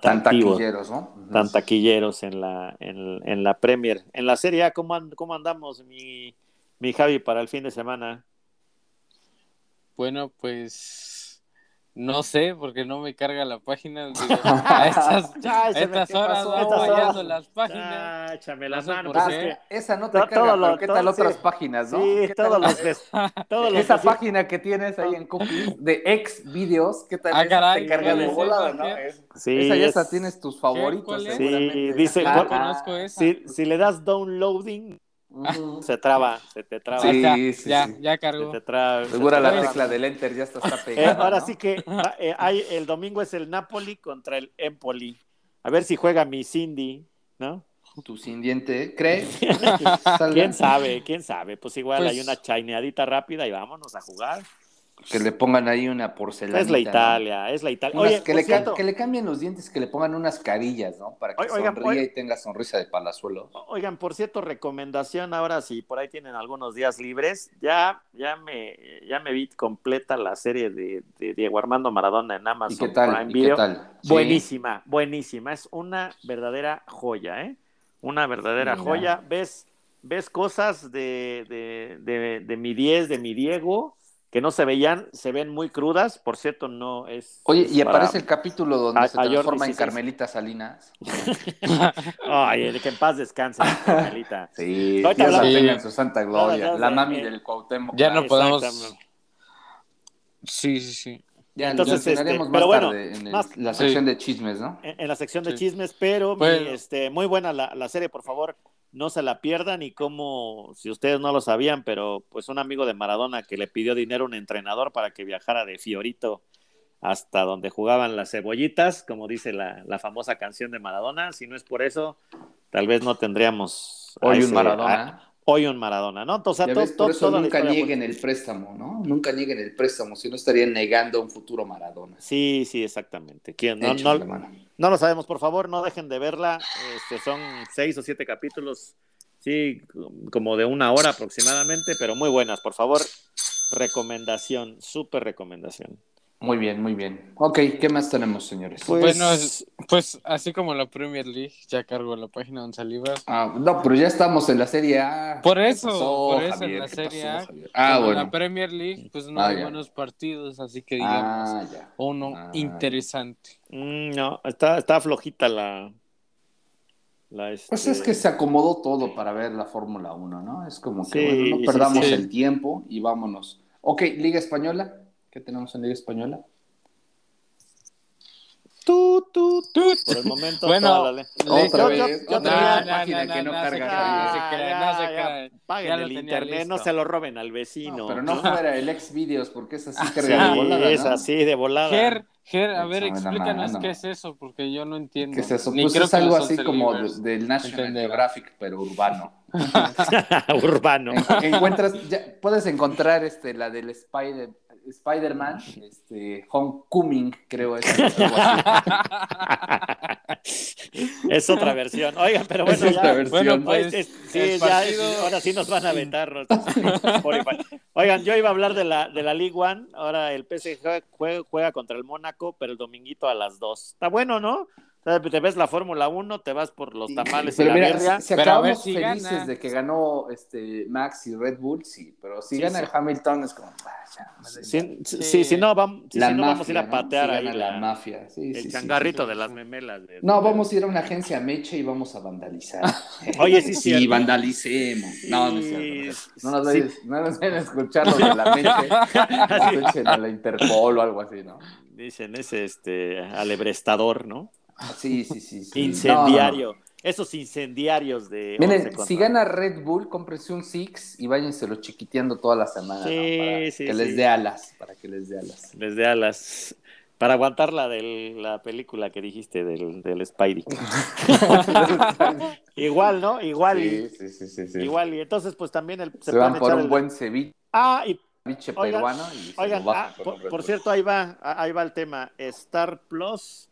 tan taquilleros, ¿no? tan taquilleros en la, en, en la Premier. En la Serie A, ¿cómo, cómo andamos, mi, mi Javi, para el fin de semana? Bueno, pues no sé, porque no me carga la página. digo, a estas, Ay, a se me- estas ¿qué horas pasó? van fallando las páginas. Ah, échame No las sé manos. pues, qué. es que- Esa no te carga, todo lo- pero ¿qué tal todo- otras sí. páginas, no? Sí, ¿Qué todos los, des- todos los Esa página que tienes ahí en cookies de ex videos, ¿qué tal? Ah, caray, te carga de ¿cuál es volada? ¿no? Sí, esa ya es- tienes tus favoritos, ¿Cuál es? seguramente. Sí, dice- No ¿cuál- conozco esa. Si, si le das downloading. Se traba, se te traba. Sí, ya, sí, ya, sí. ya Se cargó. te traba. se Segura te la traba. tecla del enter ya está, está Eh, pegada. ahora ¿no? sí que va- eh, hay, el domingo es el Napoli contra el Empoli. A ver si juega mi Cindy, ¿no? Tu sin diente, ¿crees? ¿Quién sabe? ¿Quién sabe? Pues igual Pues- hay una chaineadita rápida y vámonos a jugar. Que le pongan ahí una porcelana. Es la Italia, es la Italia. Unas- Oye, que, le ca- cierto, que le cambien los dientes, que le pongan unas carillas, ¿no? Para que Oiga, oigan, sonríe oiga. y tenga sonrisa de palazuelo. Oigan, por cierto, recomendación ahora si por ahí tienen algunos días libres, ya, ya me, ya me vi completa la serie de, de Diego Armando Maradona en Amazon ¿Y qué tal? Prime ¿Y qué Video. tal? Sí. Buenísima, buenísima. Es una verdadera joya, ¿eh? Una verdadera Mira. joya. Ves, ves cosas de, de, de, de mi 10, de mi Diego, que no se veían, se ven muy crudas. Por cierto, no es. Oye, y para- aparece el capítulo donde A- se transforma en 16. Carmelita Salinas. Ay, que en paz descanse, Carmelita. Sí, Ahorita Dios la tenga en su santa gloria. Hablamos La mami eh, del Cuauhtémoc. Ya no Blanco. podemos. Sí, sí, sí. Ya Entonces, este, más pero bueno, tarde en el- más- la Sí. sección de chismes, ¿no? en, en la sección de chismes, pero mi, Bueno. este, muy buena la, la serie, por favor, no se la pierdan y como, si ustedes no lo sabían, pero pues un amigo de Maradona que le pidió dinero a un entrenador para que viajara de Fiorito hasta donde jugaban las cebollitas, como dice la, la famosa canción de Maradona, si no es por eso, tal vez no tendríamos Hoy ese- un Maradona. Hoy un Maradona, ¿no? Todo- ves, todo- por eso toda nunca nieguen el préstamo, ¿no? Nunca nieguen el préstamo, si no estarían negando un futuro Maradona. Sí, sí, exactamente. No lo sabemos, por favor, no dejen de verla. Este, son seis o siete capítulos, sí, como de una hora aproximadamente, pero muy buenas, por favor. Recomendación, súper recomendación. Muy bien, muy bien. Ok, ¿qué más tenemos, señores? Pues- Bueno, es- pues así como la Premier League, ya cargo la página donde salivas. Ah, no, pero ya estamos en la Serie A. Por ¿Qué eso, pasó, por eso en la ¿Qué Serie pasó, A? Ah, bueno. la Premier League, pues no Ah, hay ya. buenos partidos, así que digamos, Ah, ya. uno Ah, interesante. Mm, no, está, está flojita la. la Pues este- es que se acomodó todo para ver la Fórmula 1, ¿no? Es como que Sí, bueno, no sí, perdamos sí. el tiempo y vámonos. Ok, Liga Española. ¿Qué tenemos en Liga Española? Tú, tú, tú. Por el momento, Bueno, toda la- Otra yo- vez, yo- que no carga. Paguen el internet, no se lo roben al vecino. No, pero no fuera el ex videos porque es así Sí, carga de volada, es ¿no? así de volada. Ger, Ger, a ver, explícanos mano. qué es eso, porque yo no entiendo. ¿Qué es eso? Ni Pues creo es que algo así como de- del National. Geographic, pero urbano. Urbano. En- encuentras, ya, puedes encontrar este, la del Spider, Spider-Man, este, Homecoming, creo es. Es otra versión. Oigan, pero bueno, Es ya. otra versión. Bueno, pues, es- sí, ya, ahora sí nos van a Spotify. Oigan, yo iba a hablar de la, de la League One. Ahora el PSG juega, juega contra el Mónaco, pero el dominguito a las 2. Está bueno, ¿no? Sea, te ves la Fórmula 1, te vas por los tamales y Pero la mira, birria. si, si Pero a ver acabamos si felices gana. de que ganó este Max y Red Bull, sí, pero si Sí, gana sí. el Hamilton es como, ah, Sí, sí, sí, si no, vamos, sí, la si no, mafia, vamos a ir a ¿no? patear Si ahí gana la- la mafia, sí, el sí, sí, changarrito sí. de las memelas. de- No, vamos a ir a una agencia Meche y vamos a vandalizar. Oye, sí, sí, cierto. vandalicemos. No, no es Sí, cierto. No nos sí. vayan, no nos vayan a escuchar los de la Meche. Nos echen a la Interpol o algo así, ¿no? Dicen ese este alebrestador, ¿no? Sí, sí, sí. sí. Incendiario. No, no, no. Esos incendiarios de. Miren, 11 contra- si gana Red Bull, cómprense un Six y váyenselo chiquiteando toda la semana. Sí, ¿no? Para sí, que sí. les dé alas, para que les dé alas. Desde alas. Para aguantar la de la película que dijiste del, del Spidey. Igual, ¿no? Igual sí, y. sí, sí, sí. Igual y entonces pues también el, Se, se van por un el- buen ceviche Ah, y Oigan, peruano y se oigan, ah, por, por cierto, ahí va, ah, ahí va el tema. Star Plus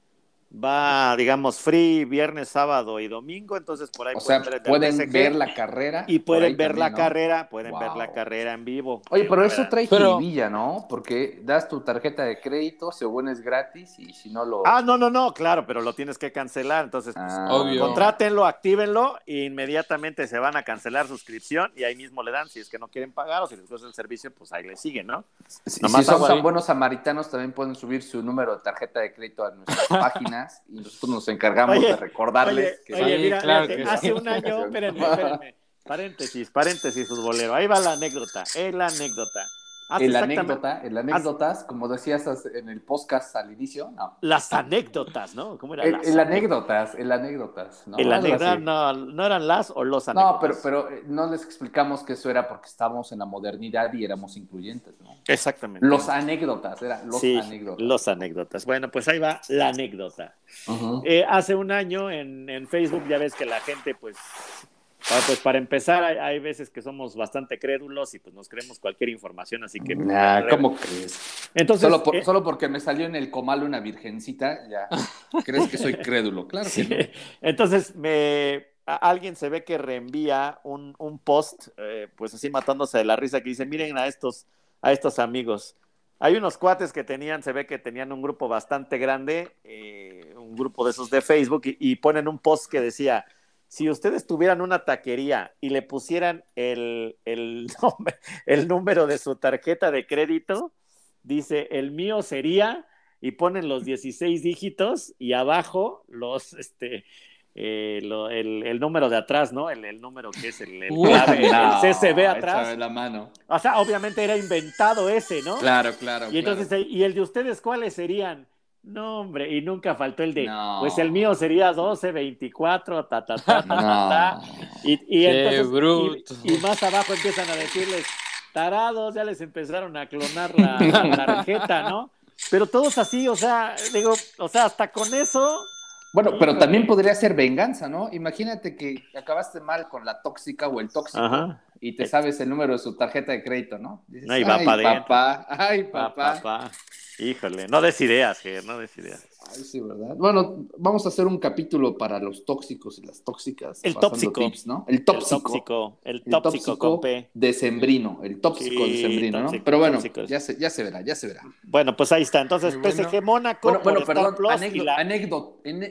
va, digamos, free viernes, sábado y domingo, entonces por ahí O sea, ver el pueden ver la carrera. y pueden ver también, la ¿no? carrera, pueden ver la carrera en vivo. Oye, pero eso Pueden trae Pero- jiribilla, ¿no? Porque das tu tarjeta de crédito, según es gratis, y si no lo... Ah, no, no, no, claro, pero lo tienes que cancelar, entonces pues, Ah, Obvio. Contrátenlo, actívenlo e inmediatamente se van a cancelar suscripción y ahí mismo le dan, si es que no quieren pagar o si les gusta el servicio, pues ahí le siguen, ¿no? Si, Nomás si son tan buenos samaritanos, también pueden subir su número de tarjeta de crédito a nuestras y nosotros nos encargamos Oye, de recordarles Oye, que oye, Sí, mira, claro fíjate, que sí. hace un año, espérenme, espérenme, paréntesis, paréntesis, futbolero, ahí va la anécdota, es la anécdota. Hace el anécdota, el anécdotas, como decías en el podcast al inicio, no. Las anécdotas, ¿no? ¿Cómo era? El, Las el anécdotas. el anécdotas. ¿no? El anécdota, no, no eran las o los anécdotas. No, pero, pero eh, no les explicamos que eso era porque estábamos en la modernidad y éramos incluyentes, ¿no? Exactamente. Los anécdotas, era los sí, anécdotas. los anécdotas. Bueno, pues ahí va la anécdota. Eh, hace un año en, en Facebook ya ves que la gente, pues, ah, pues para empezar, hay, hay veces que somos bastante crédulos y pues nos creemos cualquier información, así que... Nah, ¿Cómo crees? Entonces, Solo, por- eh, solo porque me salió en el comal una virgencita, ya. ¿Crees que soy crédulo? Claro que sí. no. entonces me... Alguien se ve que reenvía un, un post, eh, pues así matándose de la risa, que dice, miren a estos, a estos amigos. Hay unos cuates que tenían, se ve que tenían un grupo bastante grande, eh, un grupo de esos de Facebook, y, y ponen un post que decía, si ustedes tuvieran una taquería y le pusieran el, el, nombre- el número de su tarjeta de crédito, dice, el mío sería, y ponen los 16 dígitos y abajo los, este, eh, lo- el, el número de atrás, ¿no? El, el número que es el, clave, No, el CCB atrás. la mano. O sea, obviamente era inventado ese, ¿no? Claro, claro. Y entonces, ¿y el de ustedes cuáles serían? No, hombre, y nunca faltó el de, No. pues el mío sería 12, 24, ta, ta, ta, ta, ta, ta. Y, y Qué entonces, bruto. Y, y más abajo empiezan a decirles, tarados, ya les empezaron a clonar la, la tarjeta, ¿no? Pero todos así, o sea, digo, o sea, hasta con eso, Bueno, pero también podría ser venganza, ¿no? Imagínate que acabaste mal con la tóxica o el tóxico Ajá. y te sabes el número de su tarjeta de crédito, ¿no? Dices, No, y va ay, pa' dentro. papá, ay, pa, papá. Híjole, no des ideas, no des ideas. Ay, sí, ¿verdad? Bueno, vamos a hacer un capítulo para los tóxicos y las tóxicas. El tóxico. tips, ¿no? El El tóxico. tóxico, el El tóxico, tóxico con P. decembrino, el tóxico Sí, decembrino, ¿no? tóxico, Pero bueno, tóxico. ya se, ya se verá, ya se verá. Bueno, pues ahí está. Entonces, bueno. PSG Mónaco, Bueno, bueno, perdón, anécdota, la-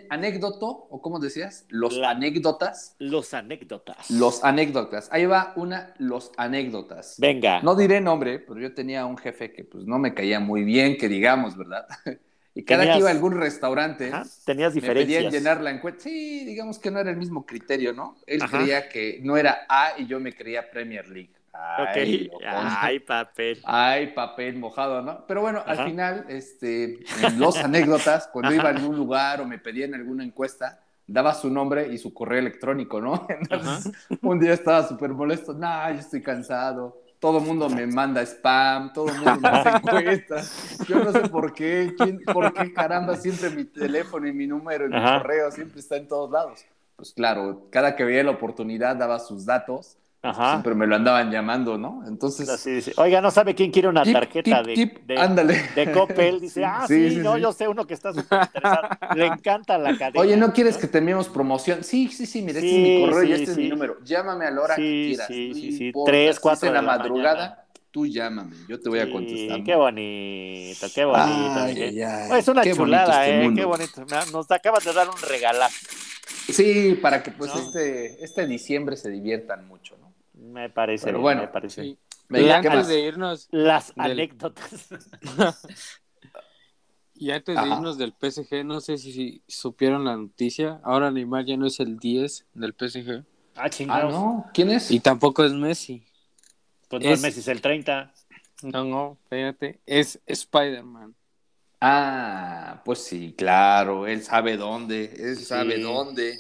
anécdoto, o cómo decías, los La- anécdotas, los anécdotas. los anécdotas. Ahí va una, los anécdotas. Venga. No diré nombre, pero yo tenía un jefe que pues no me caía muy bien, que digamos, ¿verdad? Y cada Tenías- que iba a algún restaurante, Ajá, Tenías me diferencias. pedían llenar la encuesta. Sí, digamos que no era el mismo criterio, ¿no? Él Ajá. creía que no era A y yo me creía Premier League. Ay, Ok. loco. Ay, papel. Ay, papel mojado, ¿no? Pero bueno, Ajá. al final, este, en los anécdotas, cuando iba a algún lugar o me pedían alguna encuesta, daba su nombre y su correo electrónico, ¿no? Entonces, un día estaba súper molesto, no, yo estoy cansado, todo el mundo me manda spam, todo el mundo me hace encuestas, yo no sé por qué, quién- por qué caramba siempre mi teléfono y mi número y mi Ajá. correo siempre está en todos lados. Pues claro, cada que veía la oportunidad daba sus datos Ajá. Siempre me lo andaban llamando, ¿no? Entonces. Así dice, Oiga, ¿no sabe quién quiere una tip, tarjeta tip, de, tip, de, ándale. de Coppel? Dice, ah, sí, Sí, sí, no, sí. yo sé uno que está súper interesado. Le encanta la cadena. Oye, ¿no quieres que te enviemos promoción? Sí, sí, sí, mira, este es mi correo y este es mi número. Llámame a la hora que quieras. sí, no sí, sí. importa, Tres, cuatro en la madrugada, mañana. tú llámame, yo te voy a Sí, contestar. qué bonito, qué bonito. Ay, qué- ay, ay, es una chulada, este ¿eh? mundo. Qué bonito. Me- Nos acabas de dar un regalazo. Sí, para que pues ¿No? este, este diciembre se diviertan mucho, ¿no? Me parece, Pero bueno, me parece. Sí. Venga, La- y ¿qué antes más? de irnos, Las Del- anécdotas. y antes de irnos del PSG, no sé si, si supieron la noticia. Ahora Neymar ya no es el 10 del PSG. Ah, Ah, chingados. ¿no? ¿Quién es? Y tampoco es Messi. Pues no es Es- Messi, es el 30. No, no, fíjate. Es Spider-Man. Ah, pues sí, claro, él sabe dónde, él Sí. sabe dónde.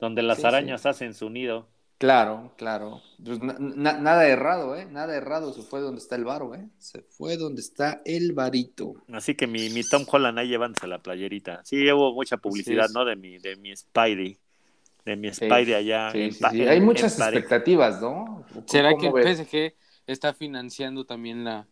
Donde las Sí, arañas hacen su nido. Claro, claro. Pues na- na- nada errado, ¿eh? Nada errado, se fue donde está el varo, ¿eh? Se fue donde está el varito. Así que mi, mi Tom Holland ahí llevándose la playerita. Sí, hubo mucha publicidad. ¿no? De mi, de mi Spidey. De mi Sí, Spidey allá. Sí, en sí, pa- sí. en- Hay muchas expectativas, ¿no? ¿Será ¿Cómo que el ves? PSG está financiando también la...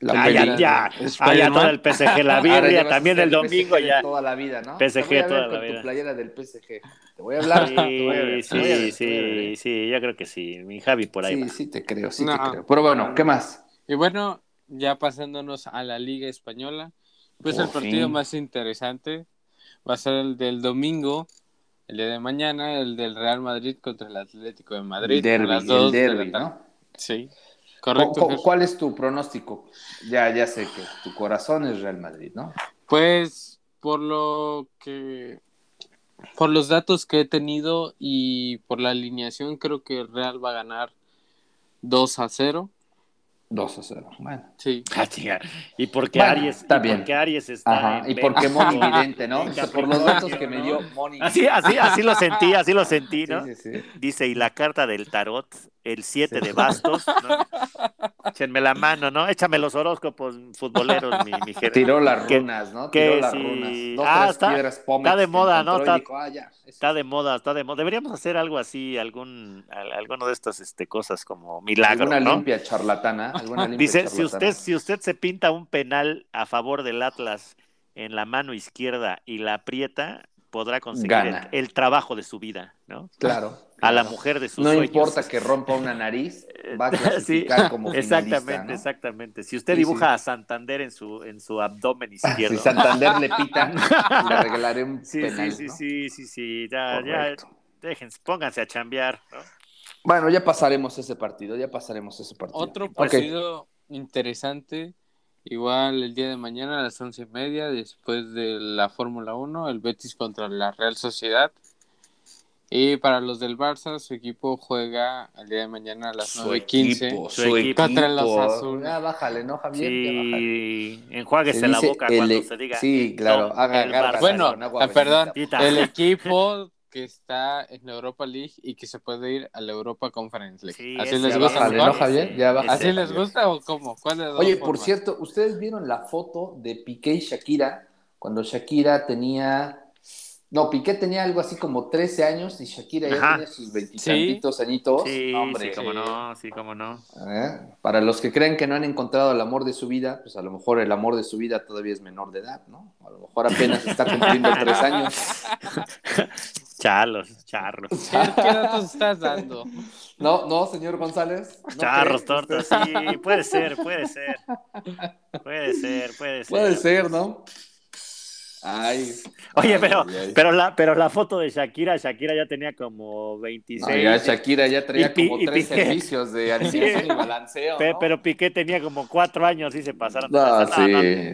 La Ah, ya, ya. Ah, ya todo el PSG, la birria, también el domingo PSG de ya. Toda la vida, ¿no? PSG Te voy a ver toda la con vida. tu playera del PSG. Te voy a hablar. Sí, te voy a ver, sí, ver, sí, sí, yo creo que sí. Mi Javi por ahí Sí, va. sí te creo, sí No. te creo. Pero bueno, ¿qué más? Y bueno, ya pasándonos a la Liga Española, pues Por el partido fin. más interesante va a ser el del domingo, el día de mañana, el del Real Madrid contra el Atlético de Madrid. el derbi, a las dos el de la. ¿no? Sí, ¿Cu- correcto. ¿Cuál es tu pronóstico? Ya, ya sé que tu corazón es Real Madrid, ¿no? Pues por lo que por los datos que he tenido y por la alineación creo que el Real va a ganar 2 a 0. 2 a 0. Bueno. Sí. Ah. Y porque Bueno, Aries, está y bien. porque Aries está Ajá. en Y porque Moni vidente, ¿no? O sea, por los datos que me dio Moni. Así, así, así lo sentí, así lo sentí, ¿no? Sí, sí, sí. Dice, y la carta del tarot, el 7 de bastos, ¿no? Échenme la mano, ¿no? Échame los horóscopos futboleros, mi, mi jefe. Tiró las runas, ¿no? que Tiró las sí. runas. Dos, Ah, tres está- piedras pómex está de moda, ¿no? Está- dijo, ah, ya. Está de moda, está de moda. Deberíamos hacer algo así, algún, al- alguno de estas este, cosas como milagro, Alguna ¿no? limpia charlatana. Limpia Dice, si usted, si usted se pinta un penal a favor del Atlas en la mano izquierda y la aprieta, podrá conseguir el, trabajo de su vida, ¿no? Claro. A la mujer de sus No sueños. importa que rompa una nariz, va a Sí, clasificar como finalista, exactamente, ¿no? exactamente. Si usted Sí, dibuja sí. a Santander en su, en su abdomen Si izquierdo. Santander le pita, le regalaré un Sí, penal, sí, sí, ¿no? sí, sí, sí, ya, ya, déjense, pónganse a chambear, ¿no? Bueno, ya pasaremos ese partido, ya pasaremos ese partido. Otro partido interesante, igual el día de mañana a las once y media, después de la Fórmula 1, el Betis contra la Real Sociedad. Y para los del Barça, su equipo juega el día de mañana a las Su 9.15. equipo, Su su equipo. Contra los Azul. Ya bájale, ¿no, Javier? Sí, enjuáguese Se la boca el- cuando se diga. Sí, claro, no, haga el Barça. Bueno, ah, perdón, el equipo que está en Europa League y que se puede ir a la Europa Conference League. Sí, ¿Así les gusta bájale? ¿no, Javier? Ya. ¿Así les gusta o cómo? ¿Cuál dos Oye, por formas? cierto, ¿ustedes vieron la foto de Piqué y Shakira cuando Shakira tenía... No, Piqué tenía algo así como 13 años y Shakira ya Ajá. tenía sus veintitantitos añitos. Sí, No, hombre. sí, cómo no, sí, cómo no. ¿Eh? Para los que creen que no han encontrado el amor de su vida, pues a lo mejor el amor de su vida todavía es menor de edad, ¿no? A lo mejor apenas está cumpliendo tres años. Charlos, charros. ¿Qué, datos estás dando? No, no, señor González. ¿no Charros, cree? tortas, sí, puede ser, puede ser. Puede ser, puede ser. Puede ser, ¿no? Ay. Oye, Ay, pero, ay, ay. pero la, pero la foto de Shakira, Shakira ya tenía como 26. No, ya Shakira ya traía Y como y tres Piqué. servicios de alineación Sí. y balanceo. Pe- ¿no? Pero Piqué tenía como cuatro años y se pasaron. No, sí,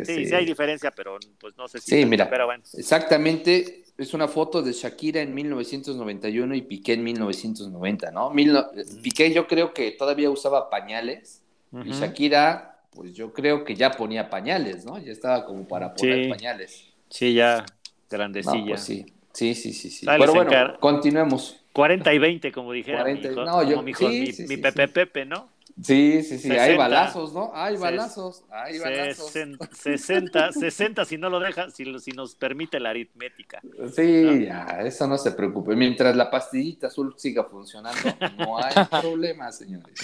sí, sí. sí hay diferencia, pero pues no sé si. Sí, mira. Pero bueno. Exactamente, es una foto de Shakira en 1991 y Piqué en 1990, ¿no? Mil no- Piqué yo creo que todavía usaba pañales y. Shakira, pues yo creo que ya ponía pañales, ¿no? Ya estaba como para poner Sí. pañales. Sí, ya, No, grandecilla. pues sí, sí, sí, sí. Pero en bueno, continuemos. 40 y 20, como dijera 40 y- mi hijo, no, mi, hijo, sí, mi, Pepe. Pepe, ¿no? Sí, sí, sí, hay 60. balazos, ¿no? Hay balazos, hay balazos. Sesen- 60, 60 si no lo deja, si, si nos permite la aritmética. Sí, ya, eso no se preocupe. Mientras la pastillita azul siga funcionando, no hay problema, señores.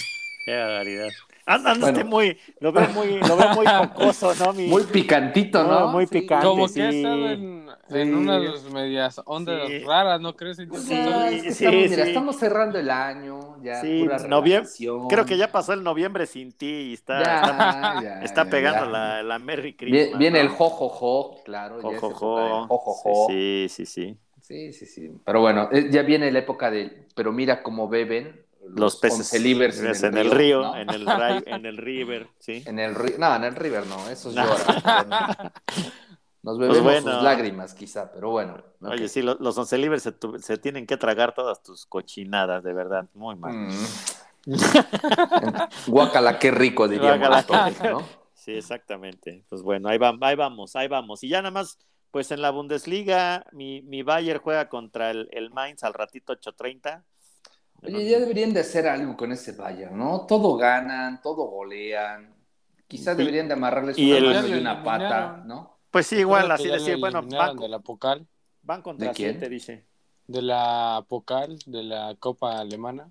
Qué barbaridad. Anda, anda Bueno. muy, lo veo muy, lo veo muy jocoso, ¿no? Mi, Muy picantito, ¿no? No, muy Sí. picante. Como sí. que ha estado en, en Sí. una de las medias ondas Sí. raras, ¿no crees? Es que sí, estamos, mira, estamos cerrando el año, ya, Sí, pura noviembre-. Creo que ya pasó el noviembre sin ti y está, Ya, está, ya, está ya, pegando ya. La, la Merry Christmas. Viene, el ¿no? jojojo, claro. del Jojojo. jojojo. Sí, sí, sí. Sí, sí, sí. Pero bueno, eh, ya viene la época de. Pero mira cómo beben Los peces once libres en, el río, río, ¿no? en, el ri- en el river, sí. En el río. No, en el river no, esos No. lloran. Nos bebemos Pues bueno. sus lágrimas, quizá, pero bueno. Oye, sí, lo- los once libres se, tienen que tragar todas tus cochinadas, de verdad. Muy mal. Mm. Guácala, qué rico, diríamos Guácala. todos, ¿no? Sí, exactamente. Pues bueno, ahí, va- ahí vamos, ahí vamos. Y ya nada más, pues en la Bundesliga, mi, mi Bayern juega contra el, el Mainz al ratito 8.30. Oye, ya deberían de hacer algo con ese Bayern, ¿no? Todo ganan, todo golean. Quizás Y- deberían de amarrarles y una el- mano y una pata. ¿no? Pues sí, igual, así decir, bueno, van, de la Pocal, van contra ¿De quién? siete, dice. de la Pocal, de la Copa Alemana.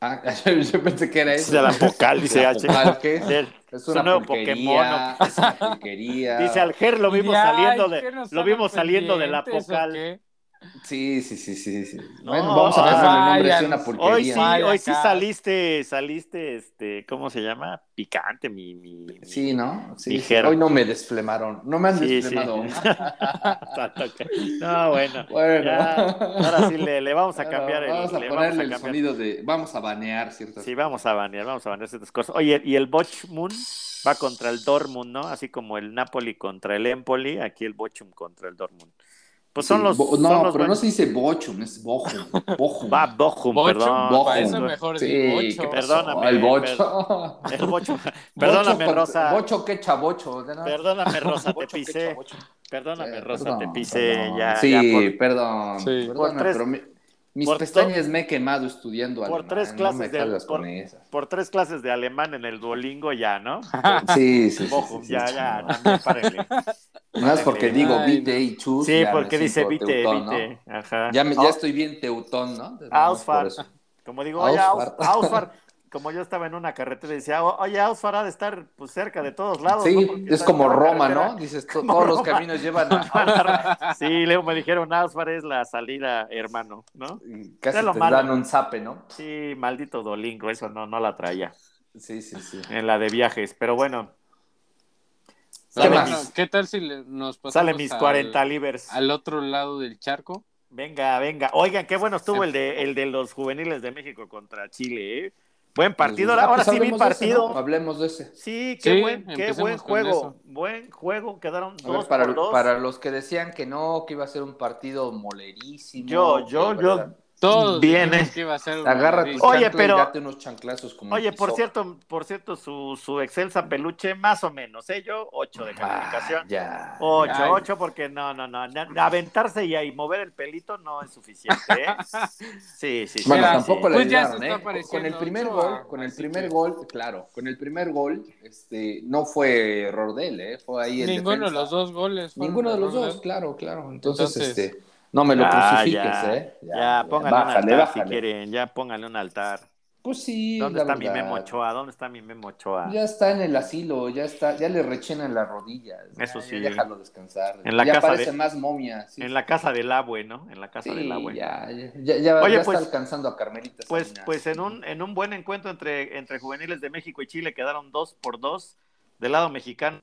Ah, yo pensé que era eso. De la Pocal, dice H. ¿qué es? Es Es un una nuevo Pokémon. es una porquería. Dice al Ger, lo vimos saliendo ¿qué de, lo vimos saliendo de la Pocal. Sí, sí, sí, sí, sí. No, bueno, vamos a ah, ponerle nombre, es una porquería. Hoy sí, Vaya hoy sí saliste, saliste, este, ¿cómo se llama? Picante, mi, mi, Sí, ¿no? Sí. Hoy no me desflemaron. No me han Sí, desflemado. No, bueno. Bueno. ya, ahora sí le, le vamos a Bueno, cambiar el, Vamos a le ponerle vamos a el sonido de. Vamos a banear ciertas Sí, vamos a banear, vamos a banear ciertas cosas. Oye, y el Bochum va contra el Dortmund, ¿no? Así como el Napoli contra el Empoli, aquí el Bochum contra el Dortmund. Pues son Sí, los. bo- no, son los pero no buenos- se dice Bochum, es Bochum. Bochum. Va, Bochum, Bochum, perdón. Bochum. eso perdón. mejor Sí, di ¿qué Bocho. Perdóname, El Bocho. El Bochum. Perdóname, Bocho, Rosa. Bocho, qué chabocho. Perdóname, Rosa, te Bocho, pisé. Perdóname, Sí, Rosa, perdón, te pisé. perdón. Ya, sí, ya por- perdón. Sí. perdona, Por tres- pero mi- mis por pestañas me he quemado estudiando por alemán, tres no clases me de- por- con esas. por tres clases de alemán en el Duolingo ya, ¿no? Sí, sí, sí. Sí, sí, ya, sí, ya, no. también párenle. Más porque Ay, digo vite y chus. Sí, porque dice vite, vite. Ajá. Ya, me- ya estoy bien teutón, ¿no? Eso. Como digo, oye, Aus- Ausfahrt. Ausfahrt, como yo estaba en una carretera y decía, "O- oye, Ausfahrt ha de estar pues, cerca de todos lados. Sí, es como Roma, carretera". ¿no? Dices, todos los caminos llevan a... Sí, luego me dijeron, Ausfahrt es la salida, hermano, ¿no? Y Casi te malo. dan un zape, ¿no? Sí, maldito Dolingo, eso no, no la traía Sí, sí, sí. en la de viajes, pero bueno, ¿Qué sale más? mis, ¿Qué tal si nos pasamos sale mis al- 40 libres. al otro lado del charco? Venga, venga. Oigan, qué bueno estuvo el de, el de los juveniles de México contra Chile, ¿eh? Buen partido. Ah, Ahora pues sí vi ese, partido. ¿no? Hablemos de ese. Sí, qué Sí, buen, qué buen juego. Buen juego. Quedaron ver, dos para, por dos. para los que decían que no, que iba a ser un partido molerísimo. Yo, yo, yo. ¿verdad? Todos Viene. que iba a ser un Agarra tus Madrid. Oye, chanclas y pero- date unos chanclazos como Oye, por cierto, por cierto, su, su excelsa peluche, más o menos, ¿eh? Yo, ocho de calificación. Ah, ya. Ocho, Ay. ocho, porque no, no, no. Aventarse y ahí mover el pelito no es suficiente, ¿eh? Sí, sí, sí. Bueno, tampoco sí. le Pues ya ayudaron, se está ¿eh? Con el primer gol, con el primer que- gol, claro, con el primer gol, este, no fue error de él, ¿eh? Fue ahí el Ninguno de los dos goles. Ninguno de los dos, claro, claro. Entonces, Entonces- este, no me lo Ah, crucifiques, ya, ¿eh? Ya, póngale un bájale, altar si quieren, ya póngale un altar. Pues sí, ¿Dónde está mi. Memo Ochoa? ¿Dónde está mi Memo Ochoa? Ya está en el asilo, ya está, ya le rechenan las rodillas. ya, Eso ya sí. déjalo descansar. En la ya casa parece de- más momia. Sí, En la casa del abue, ¿no? En la casa Sí, del abue. ya, ya, ya, ya- Oye, ya pues- está alcanzando a Carmelita. Pues, Salinas. pues en un, en un buen encuentro entre, entre juveniles de México y Chile quedaron dos por dos. Del lado mexicano,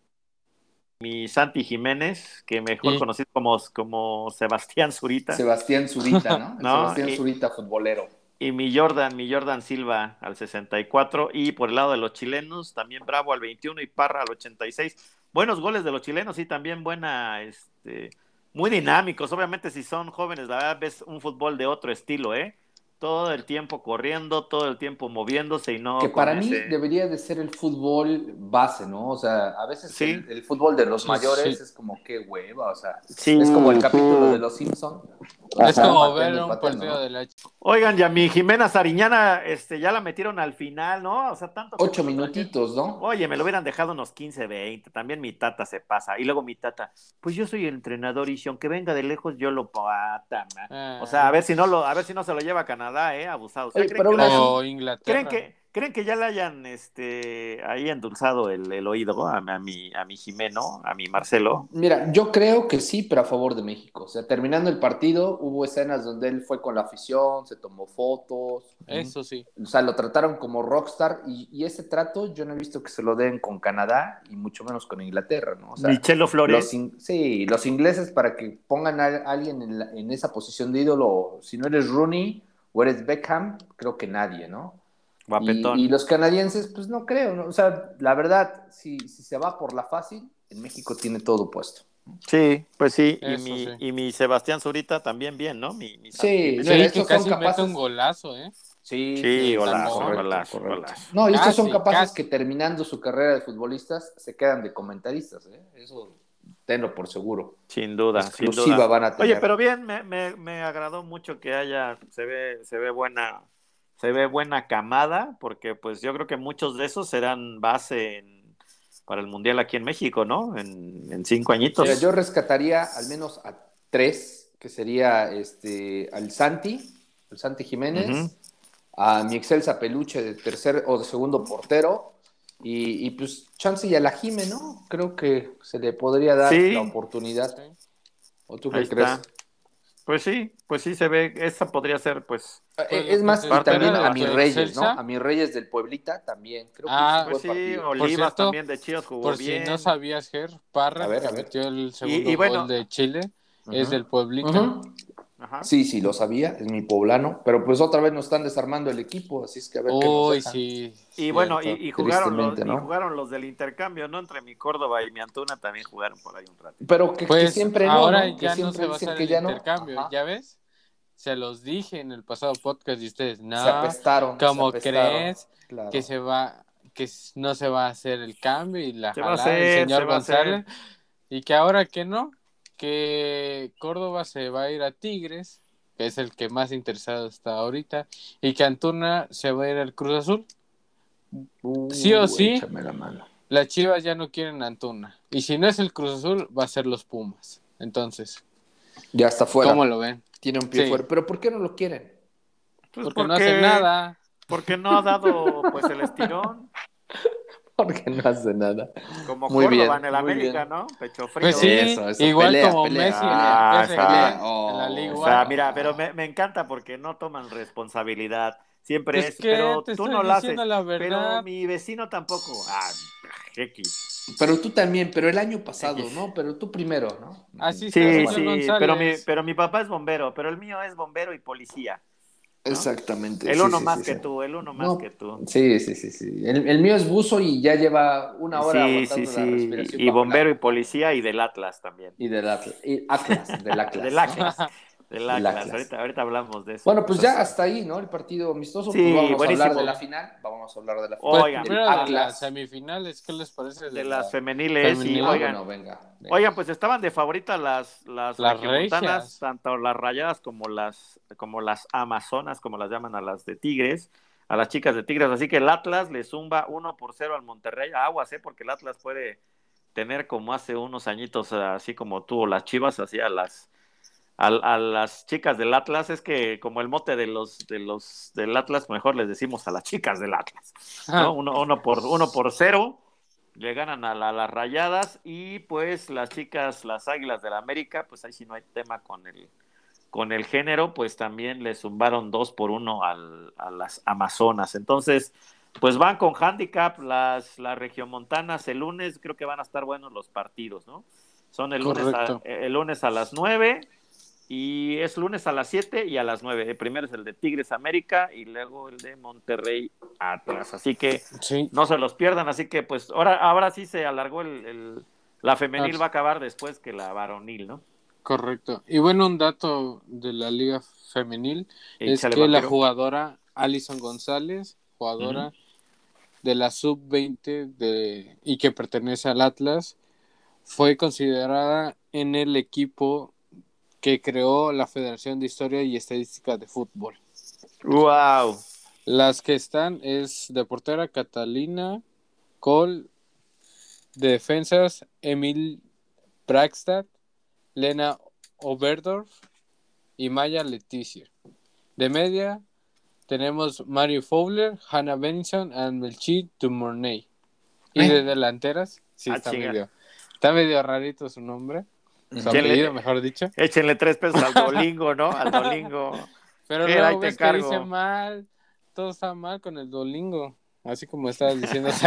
mi Santi Jiménez, que mejor Sí. conocido como, como Sebastián Zurita, Sebastián Zurita, ¿no? El No, Sebastián y- Zurita, futbolero. y mi Jordan, mi Jordan Silva al 64. Y por el lado de los chilenos, también Bravo al 21 y Parra al 86. Buenos goles de los chilenos y también buena, este, muy dinámicos. Obviamente, si son jóvenes, la verdad ves un fútbol de otro estilo, ¿eh? Todo el tiempo corriendo, todo el tiempo moviéndose y no. que para mí ese- debería de ser el fútbol base, ¿no? O sea, a veces Sí. el, el fútbol de los mayores sí. es como qué hueva, o sea, Sí. es como el capítulo de los Simpsons. Es Ajá, como ver un partido ¿no? de la Oigan, ya mi Jimena Sariñana, este, ya la metieron al final, ¿no? O sea, tanto. Ocho minutitos, ¿no? Oye, me lo hubieran dejado unos 15, 20. También mi tata se pasa. Y luego mi tata, pues yo soy el entrenador y si aunque venga de lejos, yo lo pata, ma". Ah. O sea, a ver si no lo, a ver si no se lo lleva a Canadá, eh, abusado. O sea, Oye, ¿creen, pero hayan- O Inglaterra. ¿creen que, ¿Creen que ya le hayan este ahí endulzado el, el oído a, a mi a mi Jimeno, a mi Marcelo? Mira, yo creo que sí, pero a favor de México. O sea, terminando el partido, hubo escenas donde él fue con la afición, se tomó fotos. Eso sí. O sea, lo trataron como rockstar y, y ese trato yo no he visto que se lo den con Canadá y mucho menos con Inglaterra, ¿no? O sea, Michelo Flores. los in- sí, los ingleses para que pongan a alguien en, la- en esa posición de ídolo, si no eres Rooney o eres Beckham, creo que nadie, ¿no? Guapetón. Y, y los canadienses, pues no creo, ¿no? O sea, la verdad, si, si se va por la fácil, en México tiene todo puesto. Sí, pues sí. Y mi, sí. y mi Sebastián Zurita también bien, ¿no? Mi, mi Sí, mi- Sí, estos que casi son mete capaces- un golazo, ¿eh? Sí, Sí, golazo, correcto, golazo, correcto. golazo. No, y estos son capaces casi. que terminando su carrera de futbolistas se quedan de comentaristas, ¿eh? Eso tenlo por seguro. Sin duda, sin Exclusiva duda. van a tener. Oye, pero bien, me, me, me agradó mucho que haya, se ve, se ve buena, se ve buena camada, porque pues yo creo que muchos de esos serán base en- para el Mundial aquí en México, ¿no? En, en cinco añitos. Mira, yo rescataría al menos a tres, que sería este al Santi, el Santi Jiménez, a mi Excelsa Peluche de tercer o de segundo portero, y, y, pues chance y a la Jime, ¿no? Creo que se le podría dar Sí. la oportunidad. ¿O tú qué Ahí crees? está. Pues sí, pues sí se ve, esa podría ser pues Eh, Es más, y Parte también a mis reyes. ¿no? A mis reyes del Pueblita también. Creo que Ah, sí Pues sí, partido. Olivas cierto, también de Chivas jugó Por bien. si no sabías, Ger, Parra, A ver, a ver. metió el segundo y bueno- gol de Chile, es del pueblito. Ujú. Ajá. Sí, sí, lo sabía, es mi poblano, pero pues otra vez nos están desarmando el equipo, así es que a ver qué nos sí. Y bueno, y, jugaron los, Tristemente, ¿no? y jugaron los del intercambio, ¿no? Entre mi Córdoba y mi Antuna también jugaron por ahí un rato. Pero que, que Pues siempre no, ahora ¿no? Que ya no siempre se va a dicen hacer que el ya no. intercambio, Ajá. ¿ya ves? Se los dije en el pasado podcast y ustedes, no, Se apestaron. ¿cómo se apestaron, crees claro. que se va, que no se va a hacer el cambio y la Se va a jalada del hacer, señor se va a hacer. González? Y que ahora que no, que Córdoba se va a ir a Tigres, que es el que más interesado está ahorita, y que Antuna se va a ir al Cruz Azul. Uh, sí o sí. échame la mano. Las Chivas ya no quieren a Antuna. Y si no es el Cruz Azul, va a ser los Pumas. Entonces, Ya está fuera. ¿cómo lo ven? Tiene un pie Sí. fuera. Pero ¿por qué no lo quieren? Pues Porque no hace nada. Porque no ha dado pues el estirón, Porque no hace nada. como Muy Córdoba bien, en el muy América, bien. ¿no? Pecho frío. Pues sí, Eso, eso, igual pelea, como pelea, Messi en el Ah. Oh, en la Liga O sea, mira, pero me, me encanta porque no toman responsabilidad. Siempre Pues es, que pero te tú no lo haces. la Pero mi vecino tampoco. Ah, X. Pero tú también, pero el año pasado, X. ¿no? Pero tú primero, ¿no? Así Sí, sí, pero mi, pero mi papá es bombero, pero el mío es bombero y policía. Exactamente. El uno sí, más sí, que sí. tú, el uno más No, que tú. Sí, sí, sí, sí. El, el mío es buzo y ya lleva una hora Sí, sí, la sí. respiración Y bajo bombero y policía y del Atlas también. Y del Atlas. Y Atlas, del Atlas. Del Atlas. Del Atlas. Atlas. Ahorita, ahorita hablamos de eso. Bueno, pues ya hasta ahí, ¿no? El partido amistoso. Sí, pues vamos a hablar de la final. Vamos a hablar de la final. Oigan, las semifinales, ¿qué les parece? de de las la- femeniles. Y Femenil. Ah, oigan, bueno, venga. venga. Oigan, pues estaban de favorita las las, Las tanto las rayadas como las como las amazonas, como las llaman a las de Tigres, a las chicas de Tigres. Así que el Atlas le zumba 1 por 0 al Monterrey. Aguas, ¿eh? Porque el Atlas puede tener como hace unos añitos, así como tuvo las Chivas, así a las a, a las chicas del Atlas. Es que como el mote de los de los del Atlas, mejor les decimos a las chicas del Atlas. ¿no? Uno, uno por uno por cero le ganan a, la- las rayadas y pues las chicas, las águilas del América, pues ahí sí no hay tema con el con el género, pues también le zumbaron dos por uno al- a las Amazonas. Entonces, pues van con handicap las, las regiomontanas el lunes, creo que van a estar buenos los partidos, ¿no? Son el lunes, a, el lunes a las nueve y es lunes a las 7 y a las 9. El primero es el de Tigres América y luego el de Monterrey Atlas. Así que Sí. no se los pierdan. Así que pues ahora, ahora sí se alargó el, el- la femenil Ah. va a acabar después que la varonil, ¿no? Correcto. Y bueno, un dato de la liga femenil es que la jugadora Alison González, jugadora de la sub-20 de y que pertenece al Atlas, fue considerada en el equipo que creó la Federación de Historia y Estadística de Fútbol. ¡Wow! Las que están es de portera Catalina Cole, de defensas Emil Braxtad, Lena Oberdorf y Maya Leticia. De media tenemos Mario Fowler, Hannah Benson y Melchi Dumornay. Y de delanteras, sí, Ah, está medio, está medio rarito su nombre. Échenle- mejor dicho. Échenle tres pesos al Dolingo, ¿no? Al Dolingo. Pero. Ahí luego te ves que dice mal, todo está mal con el Dolingo, así como estabas diciendo.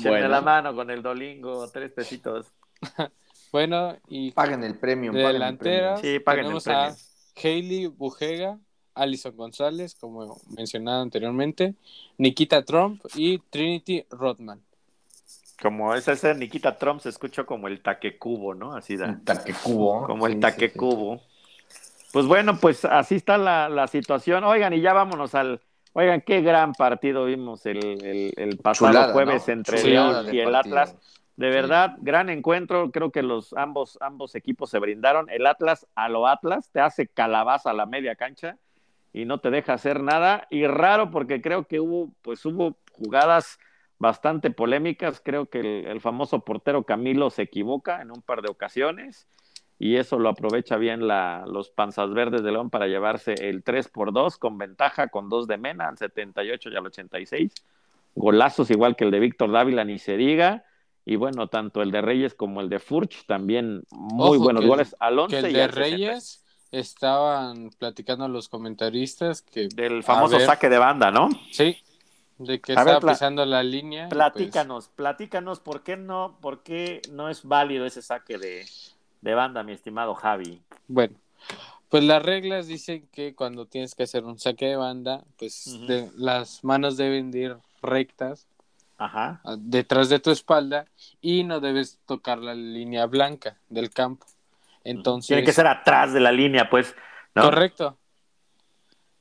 Bueno. la mano con el Dolingo, tres pesitos. bueno, y Paguen el premio. de delanteras Sí, paguen el tenemos a premio. Hailey Bujega, Alison González, como mencionado anteriormente, Nikita Trump y Trinity Rodman. Como es ese Nikita Trump se escuchó como el taquecubo, ¿no? Así da. Un taquecubo. Como el Sí, sí, taquecubo. Pues bueno, pues así está la, la situación. Oigan, y ya vámonos al. Oigan, qué gran partido vimos el, el, el pasado Chulada, jueves ¿no? entre Chulada León y el partido. Atlas. De verdad, gran encuentro. Creo que los ambos, ambos equipos se brindaron. El Atlas a lo Atlas te hace calabaza a la media cancha y no te deja hacer nada. Y raro porque creo que hubo, pues hubo jugadas bastante polémicas. Creo que el, el famoso portero Camilo se equivoca en un par de ocasiones y eso lo aprovecha bien la, los panzas verdes de León para llevarse el 3 por 2 con ventaja con dos de Mena al 78 y al 86. Golazos igual que el de Víctor Dávila, ni se diga. Y bueno, tanto el de Reyes como el de Furch también muy Ojo, buenos goles al 11 Que el y de al 60. Reyes estaban platicando los comentaristas que Del famoso ver. saque de banda, ¿no? sí, de que A estaba pisando la línea. pues, Platícanos, platícanos, ¿por qué no, por qué no es válido ese saque de, de banda, mi estimado Javi? Bueno, pues las reglas dicen que cuando tienes que hacer un saque de banda, pues de- las manos deben de ir rectas Ajá. a- detrás de tu espalda y no debes tocar la línea blanca del campo. Entonces, Tiene que ser atrás de la línea, pues. ¿no? correcto.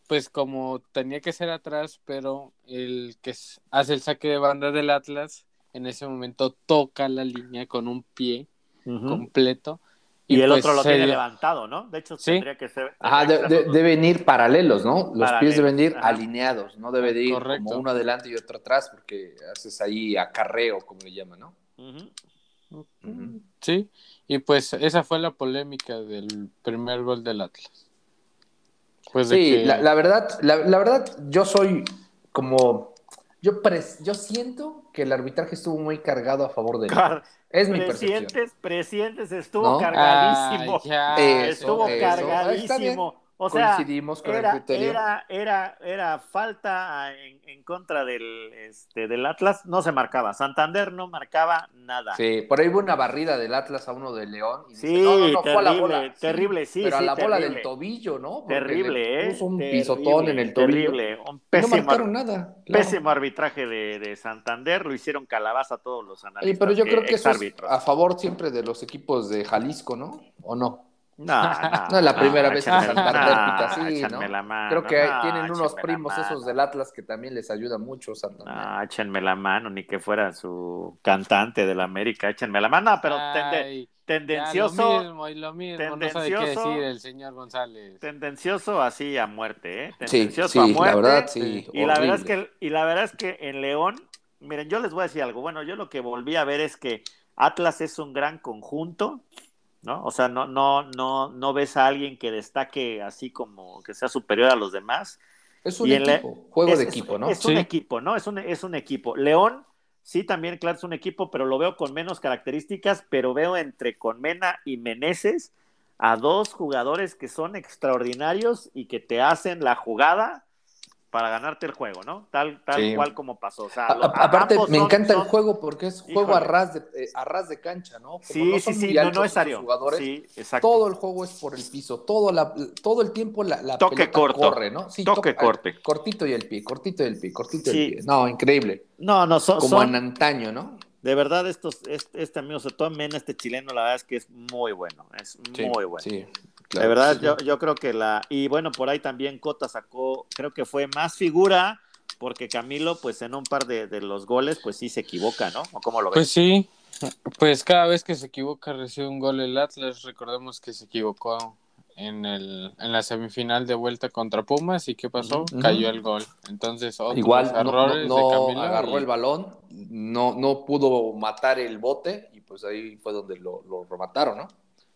Pues como tenía que ser atrás, pero el que hace el saque de banda del Atlas en ese momento toca la línea con un pie completo Y, el pues otro lo se tiene dio- levantado, ¿no? De hecho, Sí. tendría que ser. Ajá, de- de- deben ir paralelos, ¿no? Los pies deben ir ajá. alineados, no debe de ir Correcto. como uno adelante y otro atrás, porque haces ahí acarreo, como le llaman, ¿no? Sí, y pues esa fue la polémica del primer gol del Atlas. Pues Sí, que- la, la verdad, la, la verdad, yo soy como, yo, pres- yo siento que el arbitraje estuvo muy cargado a favor de él. Car- Es mi percepción. Presientes, presientes, estuvo ¿No? cargadísimo. Ya, Eso, estuvo eso. Bien. O sea, Coincidimos con el era, criterio. era, era, era falta en, en contra del, este, del Atlas, no se marcaba. Santander no marcaba nada. Sí, por ahí hubo una barrida del Atlas a uno de León. Y dice, Sí, no, no, no, fue a la terrible, bola. Sí, terrible, sí, Pero sí, a la bola terrible. del tobillo, ¿no? Porque Terrible, le ¿eh? Puso un Terrible, pisotón en el tobillo. Terrible. Un Y no pésimo, marcaron nada. claro. pésimo arbitraje de, de Santander. Lo hicieron calabaza a todos los analistas. pero yo creo que eso es a favor siempre de los equipos de Jalisco, ¿no? ¿O no? No, no, No es la primera vez que Santander no, así, ¿no? échenme la mano, Creo que no, tienen unos primos esos del Atlas que también les ayuda mucho Santander. No, échenme la mano, ni que fuera su cantante de la América, échenme la mano, No, pero tende- Ay, tendencioso, lo mismo y lo mismo, no sabe qué tendencioso. decir el señor González. tendencioso así a muerte, ¿eh? Sí, Tendencioso sí, a muerte. la verdad, sí. Y la verdad es que y la verdad es que en León, miren, yo les voy a decir algo. Bueno, yo lo que volví a ver es que Atlas es un gran conjunto, ¿no? O sea, no no no no ves a alguien que destaque así como que sea superior a los demás. Es un y en la- equipo, juego es, de equipo, ¿no? Es un Sí. equipo, ¿no? Es un, es un equipo. León, sí, también, claro, es un equipo, pero lo veo con menos características, pero veo entre Conmena y Meneses a dos jugadores que son extraordinarios y que te hacen la jugada para ganarte el juego, ¿no? Tal, tal Sí. cual como pasó. O sea, A- lo- a- aparte, me son- encanta son- el juego porque es juego a ras, de, eh, a ras de cancha, ¿no? Como Sí, no sí, son sí, no, no es jugadores, Sí, exacto. todo el juego es por el piso, todo, la, todo el tiempo la, la Toque pelota corto. corre, ¿no? Sí, Toque corte. Cortito y el pie, cortito y el pie, cortito y Sí. el pie. No, increíble. No, no, son, Como son- en antaño, ¿no? de verdad, estos, este, este amigo, sobre todo Mena, este chileno, la verdad es que es muy bueno, es muy bueno. Sí, de verdad, sí. yo, yo creo que la. Y bueno, por ahí también Cota sacó, creo que fue más figura, porque Camilo, pues en un par de, de los goles, pues sí se equivoca, ¿no? ¿O cómo lo ves? Pues sí, Pues cada vez que se equivoca recibe un gol el Atlas. Recordemos que se equivocó en, el, en la semifinal de vuelta contra Pumas y ¿qué pasó? Cayó el gol. Entonces, otros Igual no, no- errores no de Camilo agarró y- el balón, no, no pudo matar el bote y pues ahí fue donde lo, lo remataron, ¿no?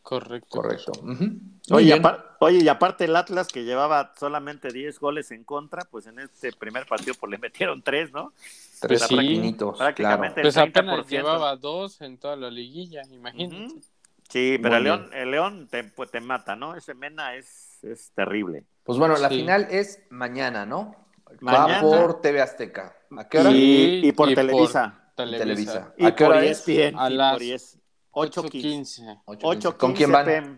Correcto. Correcto. Ujú. Muy Oye, y oye, y aparte el Atlas que llevaba solamente 10 goles en contra, pues en este primer partido pues le metieron 3, ¿no? Tres Pues sí, raquinitos, prácticamente. Pues el apenas 30%. llevaba dos en toda la liguilla, imagínate. Ujú. Sí, pero Muy el León, el León te, pues, te mata, ¿no? Ese Mena es, es terrible. Pues bueno, la Sí. final es mañana, ¿no? Mañana. Va por TV Azteca. ¿A qué hora? Y- y por Televisa. Televisa. Televisa. Y ¿A qué por hora es? ESPN, A y las por 8.15. 8.15. 8:15. 8.15 ¿Con quién van? PM.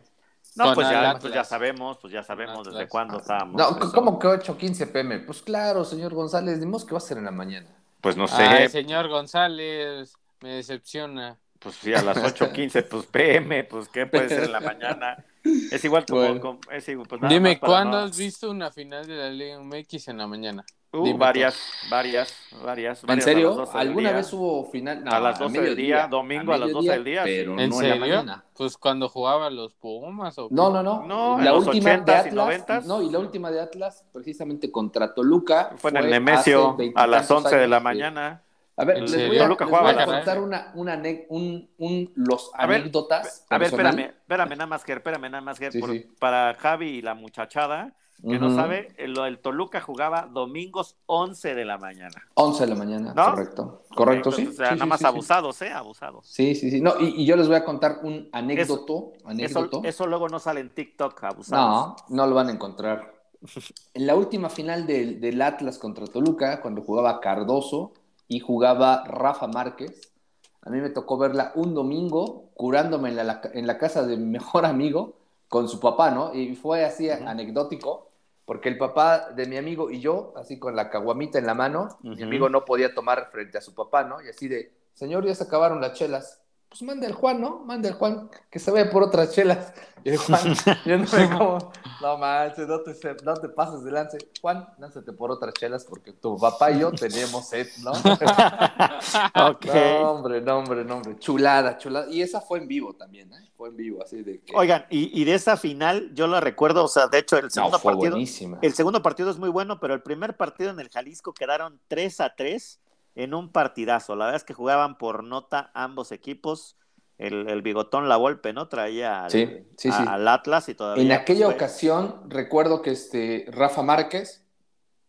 No, Con pues ya, pues ya sabemos, pues ya sabemos Atlas. desde cuándo estábamos. No, Eso. ¿cómo que 8.15 pm? Pues claro, señor González, dimos que va a ser en la mañana. Pues no sé, Ay, señor González, me decepciona. pues sí, a las 8.15, pues PM, pues qué puede ser en la mañana. Es igual como, Bueno. como- es igual, pues nada Dime, ¿cuándo no- has visto una final de la Liga MX en la mañana? Uh, varias, varias, varias, ¿En serio? 12 del ¿Alguna vez hubo final? No, a las 12 del día, domingo a las 12 del día, Pero no ¿En en la serio? mañana. Pues cuando jugaba los Pumas o? No, no, no. No, en la los última de 80s y Atlas. 90s. No, y la última de Atlas, precisamente contra Toluca. Fue en el Nemesio a las veintitantos 11 de la mañana. A ver, ¿En les voy a, Toluca les jugaba voy a contar 11. una, una ane- un, un- los A ver, anécdotas. A ver, espérame, espérame nada más que, espérame nada más que Sí, por- sí. para Javi y la muchachada que no sabe, el, el Toluca jugaba domingos 11 de la mañana. 11 de la mañana, ¿No? correcto. Correcto, sí. O sea, Sí, nada sí, más sí, abusados, ¿eh? Abusados. Sí, sí, sí. No, y, y yo les voy a contar un anécdoto. Eso, anécdoto. eso luego no sale en TikTok, abusados. No, no lo van a encontrar. En la última final del, del Atlas contra Toluca, cuando jugaba Cardoso y jugaba Rafa Márquez, a mí me tocó verla un domingo curándome en la, en la casa de mi mejor amigo con su papá, ¿no? Y fue así Ujú. anecdótico, porque el papá de mi amigo y yo, así con la caguamita en la mano, mi Ujú. amigo no podía tomar frente a su papá, ¿no? Y así de, señor, ya se acabaron las chelas. Pues manda el Juan, ¿no? Manda el Juan que se vaya por otras chelas. Y el Juan, yo no sé cómo, no manches, no te, no te pases de lance. Juan, lánzate por otras chelas porque tu papá y yo tenemos sed, ¿no? Ok. No, hombre, no, hombre, no, hombre. Chulada, chulada. Y esa fue en vivo también, ¿eh? Fue en vivo, así de que. Oigan, y, y de esa final yo la recuerdo, o sea, de hecho el no, segundo fue partido, buenísima. el segundo partido es muy bueno, pero el primer partido en el Jalisco quedaron 3 a 3 en un partidazo. La verdad es que jugaban por nota ambos equipos. El, el bigotón La Volpe, ¿no? Traía al, Sí, sí, sí. al Atlas y todavía. En aquella fue- ocasión, recuerdo que este Rafa Márquez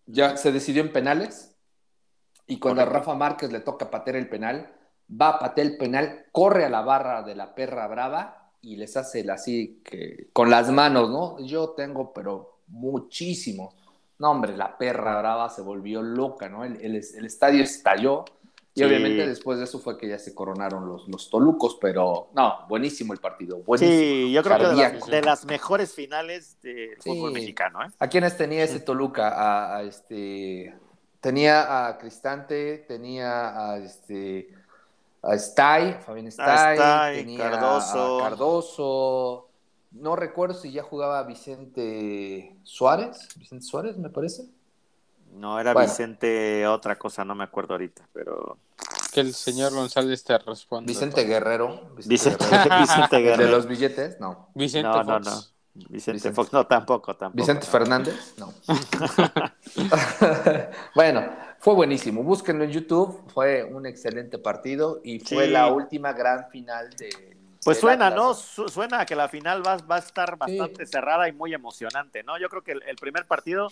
ya se decidió en penales. Y cuando a. Rafa Márquez le toca patear el penal, va a patear el penal, corre a la barra de la perra brava y les hace el así que con las manos, ¿no? Yo tengo, pero muchísimo. No, hombre, la perra brava se volvió loca, ¿no? El, el- el estadio estalló. Y Sí. obviamente después de eso fue que ya se coronaron los, los tolucos, pero no, buenísimo el partido. Buenísimo. Sí, yo creo que de las, de las mejores finales del Sí. fútbol mexicano, ¿eh? ¿A quiénes tenía ese Toluca? A, a este. Tenía a Cristante, tenía a este. A Stay, Fabián Stay, Stay, tenía Cardoso. a Cardoso. No recuerdo si ya jugaba Vicente Suárez. Vicente Suárez, me parece. No, era Bueno. Vicente otra cosa, no me acuerdo ahorita, pero... Que el señor González te responda. Vicente Guerrero. Vicente, Guerrero. Vicente ¿El de Guerrero. los billetes? No. Vicente No, no, Fox. no. Vicente, Vicente. Fox, no, tampoco, tampoco. Vicente no. Fernández, no. bueno, fue buenísimo. Búsquenlo en YouTube. Fue un excelente partido y fue Sí. la última gran final de. Pues suena, ¿no? Su- Suena a que la final va, va a estar bastante Sí. cerrada y muy emocionante, ¿no? Yo creo que el, el primer partido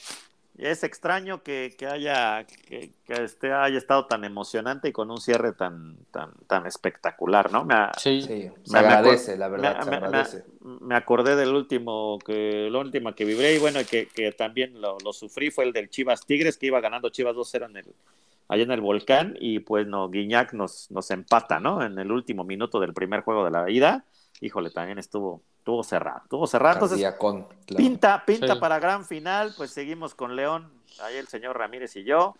es extraño que, que haya que, que este haya estado tan emocionante y con un cierre tan tan tan espectacular, ¿no? Me, a- Sí. Sí, se Me- me agradece, la verdad, me- se agradece. me acordé del último que la última que vibré y bueno que, que también lo, lo sufrí fue el del Chivas Tigres que iba ganando Chivas 2-0 en el allá en el volcán y pues no Guiñac nos nos empata no en el último minuto del primer juego de la ida híjole también estuvo estuvo cerrado estuvo cerrado entonces Cardiacón, claro. pinta pinta Sí. para gran final pues seguimos con León ahí el señor Ramírez y yo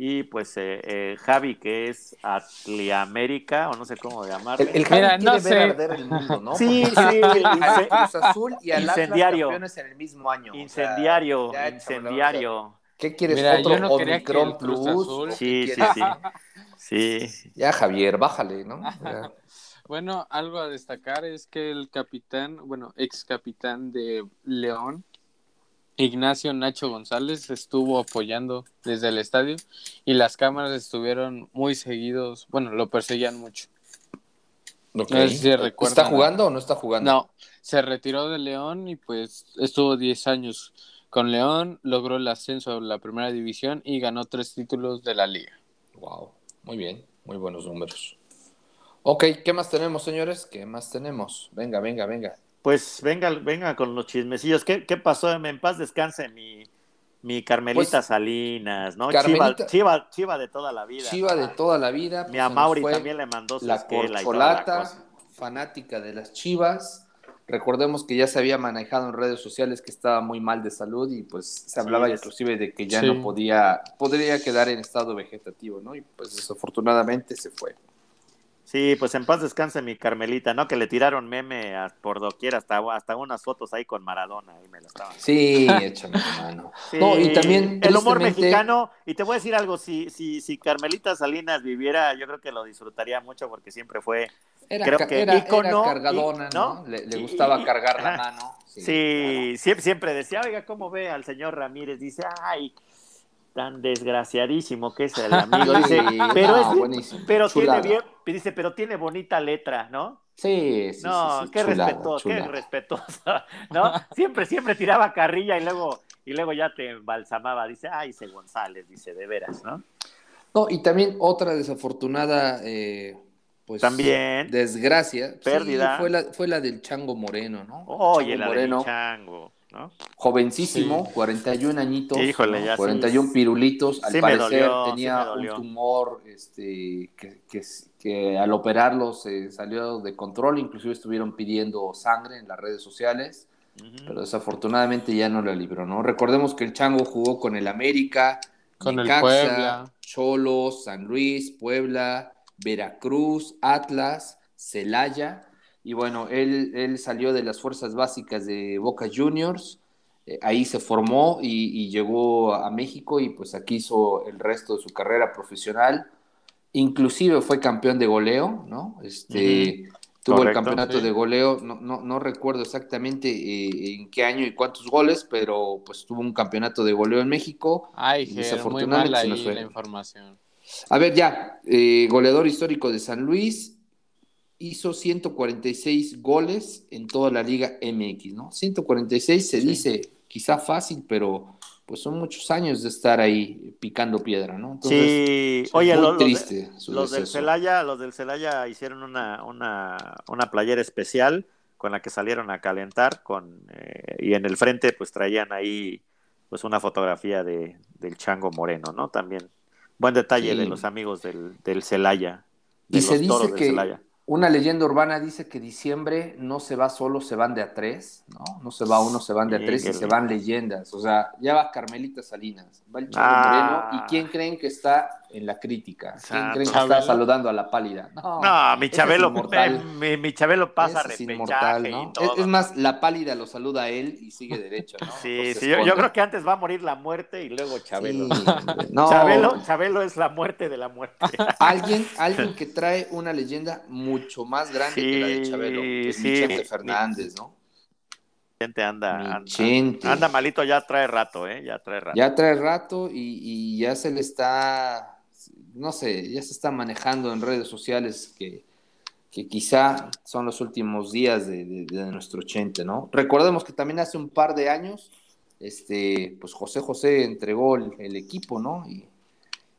y pues eh, eh, Javi que es Atliamérica o no sé cómo llamarle El, el Javi Mira, quiere no ver sé. arder el mundo, ¿no? Sí, Porque sí, Cruz Azul y al Atlas incendiario. campeones en el mismo año. o sea, Incendiario, incendiario. ¿Qué quieres? Mira, ¿Otro yo no Omicron Plus? Azul- ¿O qué Sí, sí, sí. Sí. Ya, Javier, bájale, ¿no? Ya. Bueno, algo a destacar es que el capitán, bueno, ex capitán de León, Ignacio Nacho González, estuvo apoyando desde el estadio y las cámaras estuvieron muy seguidos, bueno, lo perseguían mucho. Ok. No sé si recuerdan. ¿Está jugando o no está jugando? No, se retiró de León y pues estuvo 10 años con León, logró el ascenso a la primera división y ganó tres títulos de la liga. Wow, muy bien, muy buenos números. Ok, ¿qué más tenemos, señores? ¿Qué más tenemos? Venga, venga, venga. Pues venga, venga con los chismecillos. ¿Qué, qué pasó? En paz descanse mi, mi Carmelita Pues, Salinas, ¿no? Carmelita- Chiva, chiva, chiva de toda la vida. Chiva de toda la vida. Mi pues, nos Amauri también le mandó su La esquela y toda la corcholata, fanática de las chivas. Recordemos que ya se había manejado en redes sociales que estaba muy mal de salud y pues se hablaba es- inclusive de que ya Sí. no podía, podría quedar en estado vegetativo, ¿no? Y pues desafortunadamente se fue. Sí, pues en paz descanse mi Carmelita, ¿no? Que le tiraron meme a- por doquier, hasta, hasta unas fotos ahí con Maradona, ahí me la estaban. Sí, échame la mano. Sí, No, y también el humor tristemente- mexicano, y te voy a decir algo, si, si, si Carmelita Salinas viviera, yo creo que lo disfrutaría mucho porque siempre fue, Era, creo que era- ícono, era cargadona, ¿no? ¿no? Le, gustaba y- cargar la mano. sí, claro. siempre, siempre decía, oiga, ¿cómo ve al señor Ramírez? Dice, ay, tan desgraciadísimo que es el amigo. Dice, Sí, pero, no, es- buenísimo. pero tiene bien, dice, pero tiene bonita letra, ¿no? Sí, sí, No, sí, sí, qué chulada, respetuoso, qué respetuoso, ¿no? Siempre, siempre tiraba carrilla y luego, y luego ya te embalsamaba. Dice, ay, ese González, dice, de veras, ¿no? No, y también otra desafortunada, eh, pues, También. desgracia. Pérdida. fue, la, fue la del Chango Moreno, ¿no? Oye, Chango la de Moreno, mi chango, ¿no? jovencísimo, Sí. 41 añitos. Híjole, ya sí. 41 pirulitos. Al Sí parecer dolió, tenía un tumor este, que, que, que al operarlo se salió de control, inclusive estuvieron pidiendo sangre en las redes sociales. Pero desafortunadamente ya no la libró, ¿no? Recordemos que el Chango jugó con el América, Con el Puebla. Cholos, San Luis, Puebla, Veracruz, Atlas, Celaya, y bueno, él, él salió de las fuerzas básicas de Boca Juniors, eh, ahí se formó y, y llegó a México y pues aquí hizo el resto de su carrera profesional, inclusive fue campeón de goleo, ¿no? Este, Tuvo el campeonato sí. de goleo, no, no, no recuerdo exactamente eh, en qué año y cuántos goles, pero pues tuvo un campeonato de goleo en México. Ay, muy desafortunadamente mal ahí fue. la información. A ver, ya, eh, goleador histórico de San Luis, hizo 146 goles en toda la Liga MX, ¿no? 146 se Sí. dice quizá fácil, pero pues son muchos años de estar ahí picando piedra, ¿no? Entonces, Sí, oye, muy lo- los, de- triste los del. Celaya, los del Celaya hicieron una, una, una playera especial con la que salieron a calentar con eh, y en el frente pues traían ahí pues una fotografía de, del Chango Moreno, ¿no? También buen detalle Sí. de los amigos del, del Celaya, de Y los se toros dice del que Celaya. Una leyenda urbana dice que diciembre no se va solo, se van de a tres, ¿no? No se va uno, se van de a Sí, tres y se lindo. van leyendas. O sea, ya va Carmelita Salinas, va el Ah. Moreno. ¿Y quién creen que está en la crítica? ¿Quién creen que está Chabelo. saludando a la pálida? No, No, mi es Chabelo, eh, mi, mi Chabelo pasa es inmortal, y ¿no? todo. Es, es más, la pálida lo saluda a él y sigue derecho, ¿no? Sí, sí, yo, creo que antes va a morir la muerte y luego Chabelo. Sí, hombre, no. Chabelo, Chabelo es la muerte de la muerte. Alguien, alguien que trae una leyenda mucho más grande que la de Sí, Chabelo, que es sí. Vicente Fernández, ¿no? gente anda, anda, Chente. anda malito, ya trae rato, ¿eh? Ya trae rato. Ya trae rato y, y ya se le está, no sé, ya se está manejando en redes sociales que, que quizá son los últimos días de, de- de nuestro Chente, ¿no? Recordemos que también hace un par de años, este, pues José José entregó el, el equipo, ¿no? Y,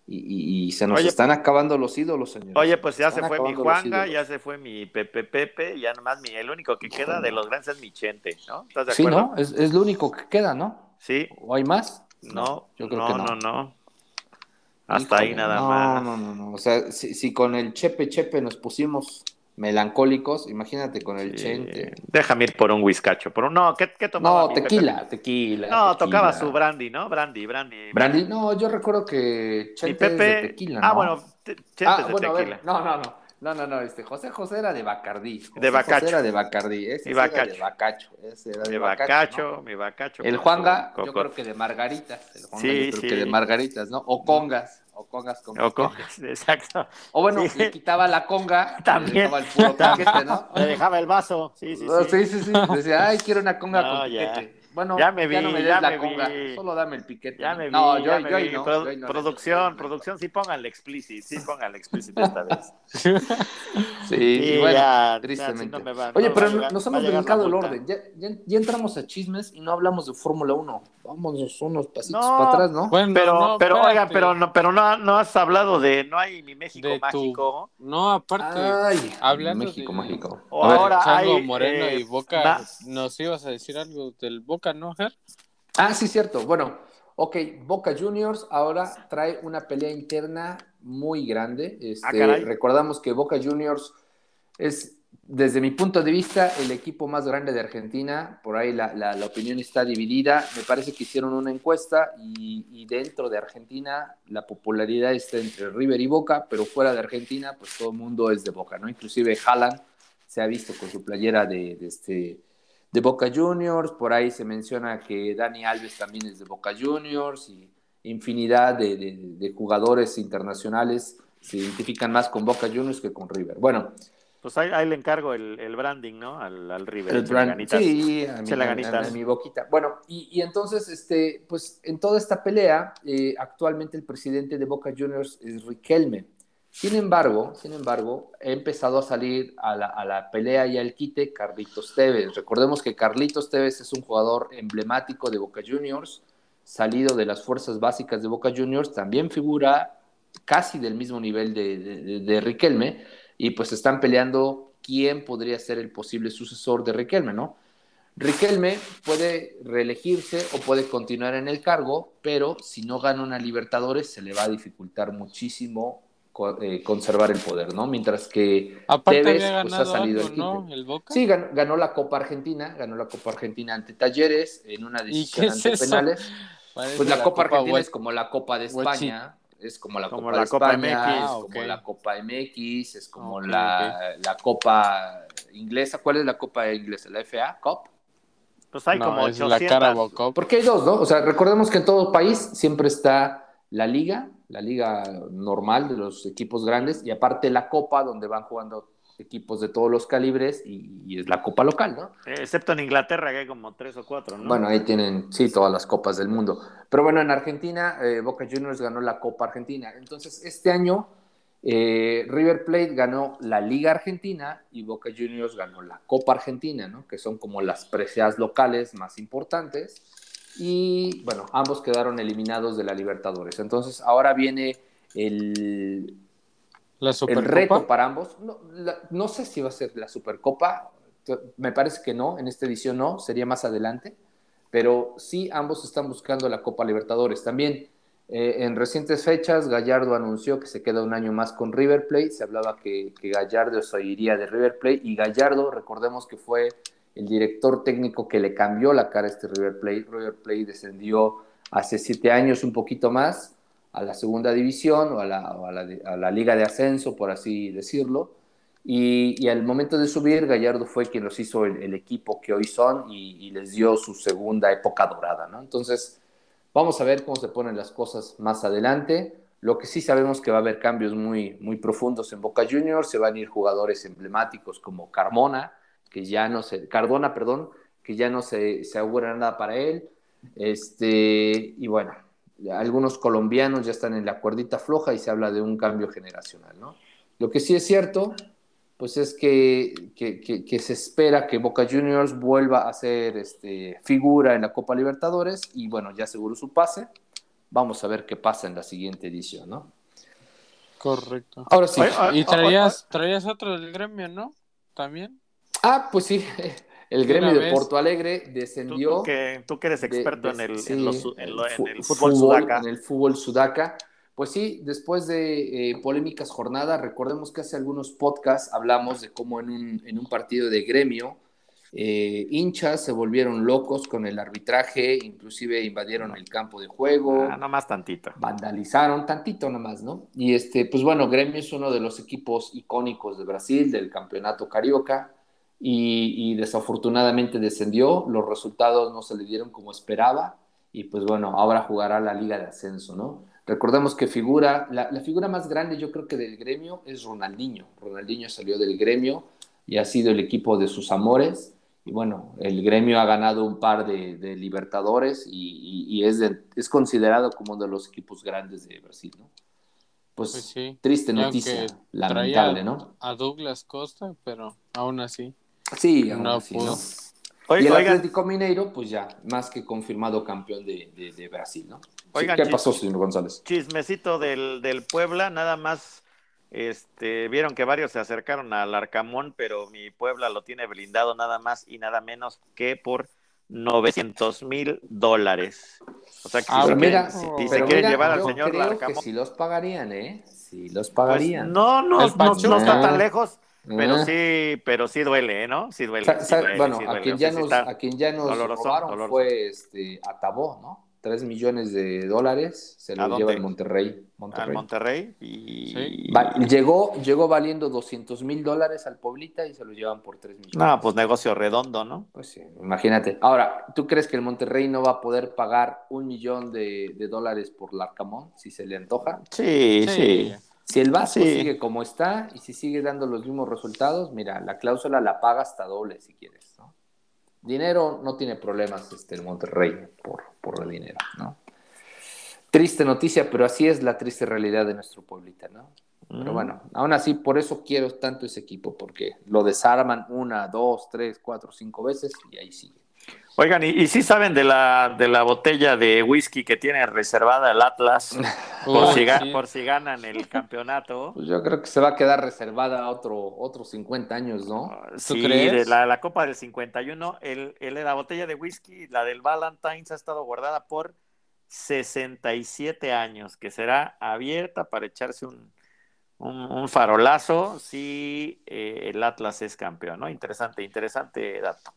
y- y- se nos Oye, están acabando los ídolos, señores. Oye, pues ya se fue mi Juanga, ya se fue mi Pepe Pepe, ya nomás mi, el único que queda de los grandes es mi Chente, ¿no? ¿Estás de Sí, acuerdo? ¿no? Es, es lo único que queda, ¿no? Sí, ¿O hay más? no, yo creo no, que no. no, no. Hasta ahí nada no, más. No, no, no. O sea, si, si con el Chepe Chepe nos pusimos melancólicos, imagínate con el Sí. Chente. Déjame ir por un whiskacho, por un... No, ¿qué, qué tomaba No, tequila, tequila. No, tequila. tocaba su brandy, ¿no? Brandy, brandy. Brandy, no, yo recuerdo que Chente es de Pepe... tequila, Ah, ¿no? bueno, te- Chente Ah, es de bueno, a ver, tequila. no, no, no. No, no, no, este José José era de Bacardí. José De Bacacho. José era de Bacardí, ese Y sí era Bacacho. de Bacacho. Ese era de Mi Bacacho, bacacho, ¿no? mi bacacho. El Juanga, yo creo que de Margaritas. El Juanga, Sí, yo creo sí. que de Margaritas, ¿no? O Congas. O congas con O congas, exacto. O bueno, Sí. le quitaba la conga, También. le dejaba el puro piquete, ¿no? Le dejaba el vaso. Sí, sí, Ah, sí. Sí, sí, sí. Decía, ay, quiero una conga No, con ya. Bueno, Ya me vi, no me des ya la me conga, vi. solo dame el piquete. Ya me vi, no, ya yo, me yo vi. no, Pro- yo no. producción, producción, sí pónganle explícit, sí pónganle explícit esta vez. Sí, Sí, y bueno, ya, ya, tristemente. sí, va- Oye, no pero llegar- nos hemos brincado el orden. Ya, ya, ya entramos a chismes y no hablamos de Fórmula 1. Vámonos unos pasitos No, para atrás, ¿no? Bueno, Pero, no, pero, espérate. oigan, pero no, pero no, no has hablado de no hay mi México De tu- mágico. No, aparte, Ay, hablando México, de- México. O A ver, ahora Chango hay, Moreno eh, y Boca, na- nos ibas a decir algo del Boca, ¿no, Ger? Ah, sí, cierto. Bueno, ok, Boca Juniors ahora trae una pelea interna muy grande. Este, Ah, caray. recordamos que Boca Juniors es, desde mi punto de vista, el equipo más grande de Argentina. Por ahí la, la- la opinión está dividida. Me parece que hicieron una encuesta y, y dentro de Argentina la popularidad está entre River y Boca, pero fuera de Argentina, pues todo el mundo es de Boca, ¿no? Inclusive Haaland se ha visto con su playera de, de este de Boca Juniors, por ahí se menciona que Dani Alves también es de Boca Juniors y infinidad de, de- de jugadores internacionales se identifican más con Boca Juniors que con River. Bueno, Pues ahí, ahí le encargo el, el branding, ¿no? Al, al River. el brand- sí, a mi, a- mi boquita. Bueno, y, y entonces, este, pues en toda esta pelea, eh, actualmente el presidente de Boca Juniors es Riquelme. Sin embargo, sin embargo, ha empezado a salir a la, pelea y al quite Carlitos Tevez. Recordemos que Carlitos Tevez es un jugador emblemático de Boca Juniors, salido de las fuerzas básicas de Boca Juniors, también figura casi del mismo nivel de, de- Riquelme, y pues están peleando quién podría ser el posible sucesor de Riquelme, ¿no? Riquelme puede reelegirse o puede continuar en el cargo, pero si no gana una Libertadores se le va a dificultar muchísimo eh, conservar el poder, ¿no? Mientras que Aparte Tevez había pues, ha salido algo, ¿no? El Boca. Sí, ganó, ganó la Copa Argentina, ganó la Copa Argentina ante Talleres en una ¿Y decisión qué es ante eso? penales. Parece Pues la, Copa Argentina es como la Copa de. España, es como la Como Copa la de Copa España, MX. es Ah, como ok. la Copa MX, es como la, la Copa inglesa. ¿Cuál es la Copa inglesa? ¿La FA Cup? Pues hay No, como es 800. la Carabao Cup. Porque hay dos, ¿no? O sea, recordemos que en todo país siempre está la liga, la liga normal de los equipos grandes, y aparte la copa donde van jugando equipos de todos los calibres y, y es la copa local, ¿no? Excepto en Inglaterra, que hay como tres o cuatro, ¿no? Bueno, ahí tienen, sí, todas las copas del mundo. Pero bueno, en Argentina, eh, Boca Juniors ganó la Copa Argentina. Entonces, este año, eh, River Plate ganó la Liga Argentina y Boca Juniors ganó la Copa Argentina, ¿no? Que son como las preciadas locales más importantes. Y bueno, ambos quedaron eliminados de la Libertadores. Entonces, ahora viene el, La el reto para ambos. No, la- no sé si va a ser la Supercopa. Me parece que no, en esta edición no, sería más adelante. Pero sí, ambos están buscando la Copa Libertadores. También eh, en recientes fechas, Gallardo anunció que se queda un año más con River Plate. Se hablaba que, que Gallardo se iría de River Plate. Y Gallardo, recordemos que fue el director técnico que le cambió la cara a este River Plate. River Plate descendió hace siete años, un poquito más, a la segunda división o a la, a la, liga de ascenso, por así decirlo. Y, y al momento de subir, Gallardo fue quien los hizo el, el equipo que hoy son y, y les dio su segunda época dorada, ¿no? Entonces, vamos a ver cómo se ponen las cosas más adelante. Lo que sí sabemos que va a haber cambios muy, muy profundos en Boca Juniors, se van a ir jugadores emblemáticos como Carmona, que ya no se, Cardona, perdón, que ya no se, se augura nada para él. Este, y bueno, algunos colombianos ya están en la cuerdita floja y se habla de un cambio generacional, ¿no? Lo que sí es cierto, pues es que, que, que- que se espera que Boca Juniors vuelva a ser este, figura en la Copa Libertadores y bueno, ya aseguró su pase. Vamos a ver qué pasa en la siguiente edición, ¿no? Correcto. Ahora sí. Oye, oye, Y traías, traías otro del gremio, ¿no? También. Ah, pues sí, el gremio de. Porto Alegre descendió. tú que, tú que eres experto de- en, el, sí, en, los- en lo- en fu- el fútbol, sudaca. En el fútbol sudaca. Pues sí, después de eh, polémicas jornadas, recordemos que hace algunos podcasts hablamos de cómo en un, en un partido de gremio eh, hinchas se volvieron locos con el arbitraje, inclusive invadieron el campo de juego, Ah, nomás tantito. vandalizaron tantito nomás, ¿no? Y este, pues bueno, Gremio es uno de los equipos icónicos de Brasil, del campeonato carioca, y, y desafortunadamente descendió, los resultados no se le dieron como esperaba, y pues bueno, ahora jugará la liga de ascenso, ¿no? Recordemos que figura, la, la, figura más grande yo creo que del gremio es Ronaldinho. Ronaldinho salió del gremio y ha sido el equipo de sus amores. Y bueno, el gremio ha ganado un par de, de Libertadores y, y, y es, de, es considerado como uno de los equipos grandes de Brasil, ¿no? Pues, Pues sí. triste noticia, lamentable, ¿no? A Douglas Costa, pero aún así. Sí, aún No así, pudo. ¿no? Oigan, y el oigan, Atlético Mineiro, pues ya, más que confirmado campeón de, de, de Brasil, ¿no? Oigan, ¿Qué pasó, señor González? chismecito del, del Puebla, nada más. Este, vieron que varios se acercaron al Arcamón, pero mi Puebla lo tiene blindado nada más y nada menos que por 900 mil dólares. O sea que si, Ah, quieren, mira, si- si se quieren mira, llevar al señor creo que Larcamón, si los pagarían, ¿eh? Si los pues, pagarían. no, no, no, está tan lejos, pero Ah. sí, pero sí duele, ¿eh? ¿no? Sí duele. Sa- sí sa- duele, bueno, sí a quien ya sí nos, a quien ya nos doloroso, robaron doloroso. fue este Atabó, ¿no? Tres millones de dólares se ¿A lo lleva el Monterrey. al Monterrey. Monterrey y Sí. Va- llegó, llegó valiendo 200 mil dólares al Pueblita y se lo llevan por 3 millones. no, pues negocio redondo, ¿no? Pues sí, imagínate. Ahora, ¿tú crees que el Monterrey no va a poder pagar un millón de, de dólares por Larcamón si se le antoja? Sí, sí. Si el Vasco Sí. sigue como está y si sigue dando los mismos resultados, mira, la cláusula la paga hasta doble si quieres, ¿no? Dinero no tiene problemas este, el Monterrey por, por el dinero, ¿no? Triste noticia, pero así es la triste realidad de nuestro pueblita, ¿no? Pero bueno, aún así, por eso quiero tanto ese equipo, porque lo desarman una, dos, tres, cuatro, cinco veces y ahí sigue. Oigan, ¿y, y sí saben de la, de la botella de whisky que tiene reservada el Atlas por, si, sí. por si ganan el campeonato? Pues yo creo que se va a quedar reservada otro, otros 50 años, ¿no? Sí, crees? de la, la Copa del 51, el, el- la botella de whisky, la del Valentine's, ha estado guardada por 67 años, que será abierta para echarse un, un, un farolazo si eh, el Atlas es campeón, ¿no? Interesante, interesante dato.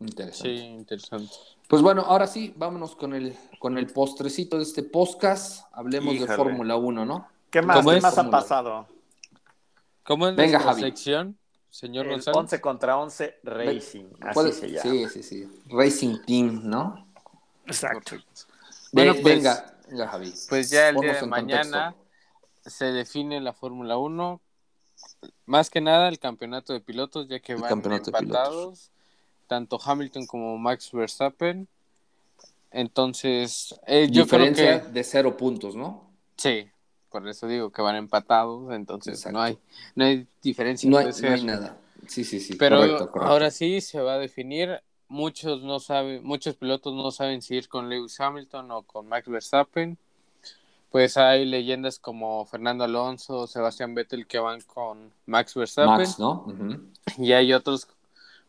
Interesante. Sí, interesante. Pues bueno, ahora sí, vámonos con el, con el postrecito de este podcast. Hablemos de Fórmula 1, ¿no? ¿Qué más, ¿Cómo ¿qué es? más ha pasado? ¿Cómo es Venga, nuestra Javi. sección, señor El González? 11 contra 11 Racing, así se llama. Sí, sí, sí. Racing Team, ¿no? Exacto. Bueno, Ve- pues- venga, venga, Javi. Pues ya el día de mañana contexto. se define la Fórmula 1. Más que nada el campeonato de pilotos, ya que El van empatados. Tanto Hamilton como Max Verstappen. Entonces, eh, yo creo Diferencia que de cero puntos, ¿no? sí, por eso digo que van empatados. Entonces, Exacto. no hay, no hay diferencia. No hay, no hay nada. Sí, sí, sí. Pero correcto, correcto. ahora sí se va a definir. Muchos no saben, muchos pilotos no saben si ir con Lewis Hamilton o con Max Verstappen. Pues hay leyendas como Fernando Alonso, Sebastián Vettel que van con Max Verstappen. Max, ¿no? Y hay otros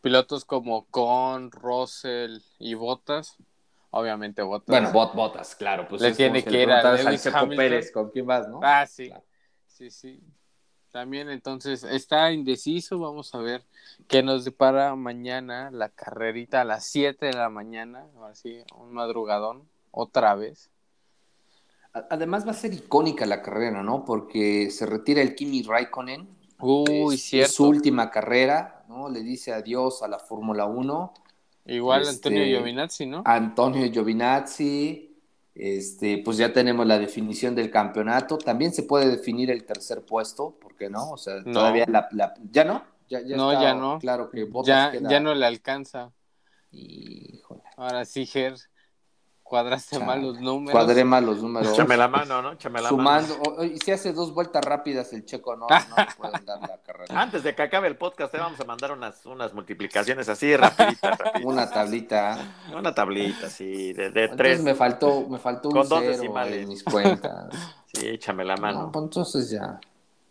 pilotos como Con, Russell y Bottas. Obviamente Bottas. Bueno, bot, botas, claro. Pues Le tiene que ir a Lewis Hamilton. Pérez, ¿con quién vas, no? Ah, sí. Claro. Sí, sí. También entonces está indeciso. Vamos a ver qué nos depara mañana la carrerita a las 7 de la mañana. Así, un madrugadón, otra vez. Además va a ser icónica la carrera, ¿no? Porque se retira el Kimi Raikkonen. Uy, es, cierto. es su última carrera, ¿no? Le dice adiós a la Fórmula 1. Igual este, Antonio Giovinazzi, ¿no? Antonio Giovinazzi. Este, pues ya tenemos la definición del campeonato. También se puede definir el tercer puesto, ¿por qué no? O sea, No. todavía la, la- ¿Ya no? Ya, ya No, está ya no. Claro que Bottas Ya, queda- ya no le alcanza. Híjole. Ahora sí, Ger, cuadraste Chale. mal los números. Cuadré mal los números. Échame la mano, ¿no? Échame la Sumando, mano. o- o- y si hace dos vueltas rápidas el checo, no, no pueden dar la carrera. Antes de que acabe el podcast, te vamos a mandar unas, unas multiplicaciones así, rapiditas, rapiditas. Una tablita. Una tablita, sí, de, de Entonces tres. me faltó, me faltó un dos cero decimales. en mis cuentas. Sí, échame la No, mano. pues entonces ya.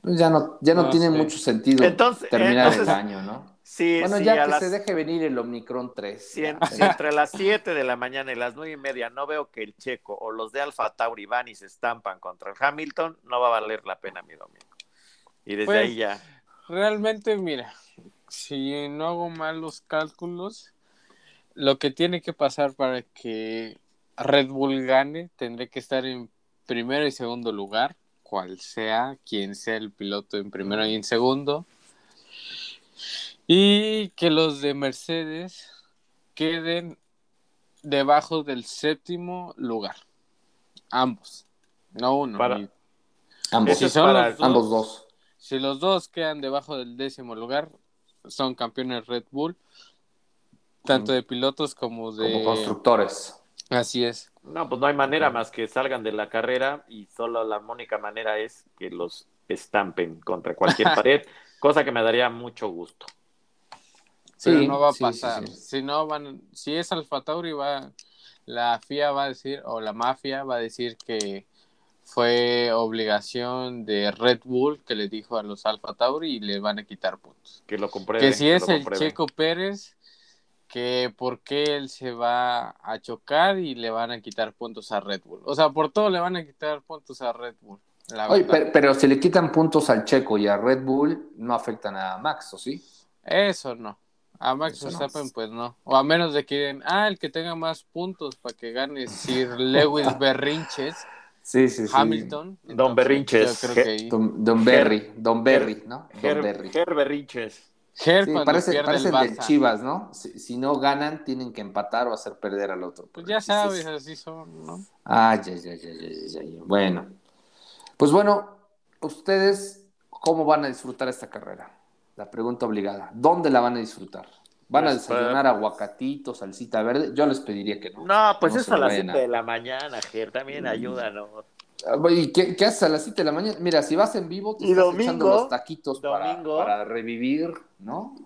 ya no, ya no, No tiene mucho sentido Entonces- terminar entonces- el año, ¿no? Sí, Bueno, sí, ya que las- se deje venir el Omicron 3. si, ya. en- si entre las 7 de la mañana y las nueve y media no veo que el Checo o los de Alfa Tauri van y se estampan contra el Hamilton, no va a valer la pena mi domingo. Y desde Pues, ahí ya. Realmente, mira, si no hago mal los cálculos, lo que tiene que pasar para que Red Bull gane, tendré que estar en primero y segundo lugar, cual sea, quien sea el piloto en primero y en segundo. Y que los de Mercedes queden debajo del séptimo lugar. Ambos. No uno. Para- ni- Ambos, Si son para- los dos, ambos dos. Si los dos quedan debajo del décimo lugar, son campeones Red Bull, tanto de pilotos como de... Como constructores. Así es. No, pues no hay manera más que salgan de la carrera y solo la única manera es que los estampen contra cualquier pared, cosa que me daría mucho gusto. Pero Sí, no va a sí, pasar. sí. Si no van, si es Alfa Tauri va, la FIA va a decir o la mafia va a decir que fue obligación de Red Bull que le dijo a los Alfa Tauri y le van a quitar puntos. Que lo comprueben. que si es el. Checo Pérez, que por qué él se va a chocar y le van a quitar puntos a Red Bull. O sea, por todo le van a quitar puntos a Red Bull. la Oye, verdad. pero, pero si le quitan puntos al Checo y a Red Bull, no afectan a Max, ¿o sí? Eso no. A Max no. Verstappen, pues no. O a menos de que, ah, el que tenga más puntos para que gane Sir Lewis Berrinches, Sí, sí, sí. Hamilton. Don Berrinches. Yo creo que ahí. Don, Don Berry, Don Berry, ¿no? Don Ger, Berry. Ger Berrinches. Ger Sí, parece, parece el de. Chivas, ¿no? Si, si no ganan, tienen que empatar o hacer perder al otro. Pues ya sabes, sí. así son, ¿no? Ah, ya, ya, ya, ya, ya, ya. Bueno. Pues bueno, ustedes, ¿cómo van a disfrutar esta carrera? La pregunta obligada. ¿Dónde la van a disfrutar? ¿Van a Pues, desayunar aguacatito, salsita verde? Yo les pediría que no. No, pues No es a las vayan 7 a- de la mañana, Ger, también ayúdanos. Ah, ¿Y qué, qué haces a las 7 de la mañana? Mira, si vas en vivo, te Y estás domingo, echando los taquitos para, domingo. para revivir, ¿no?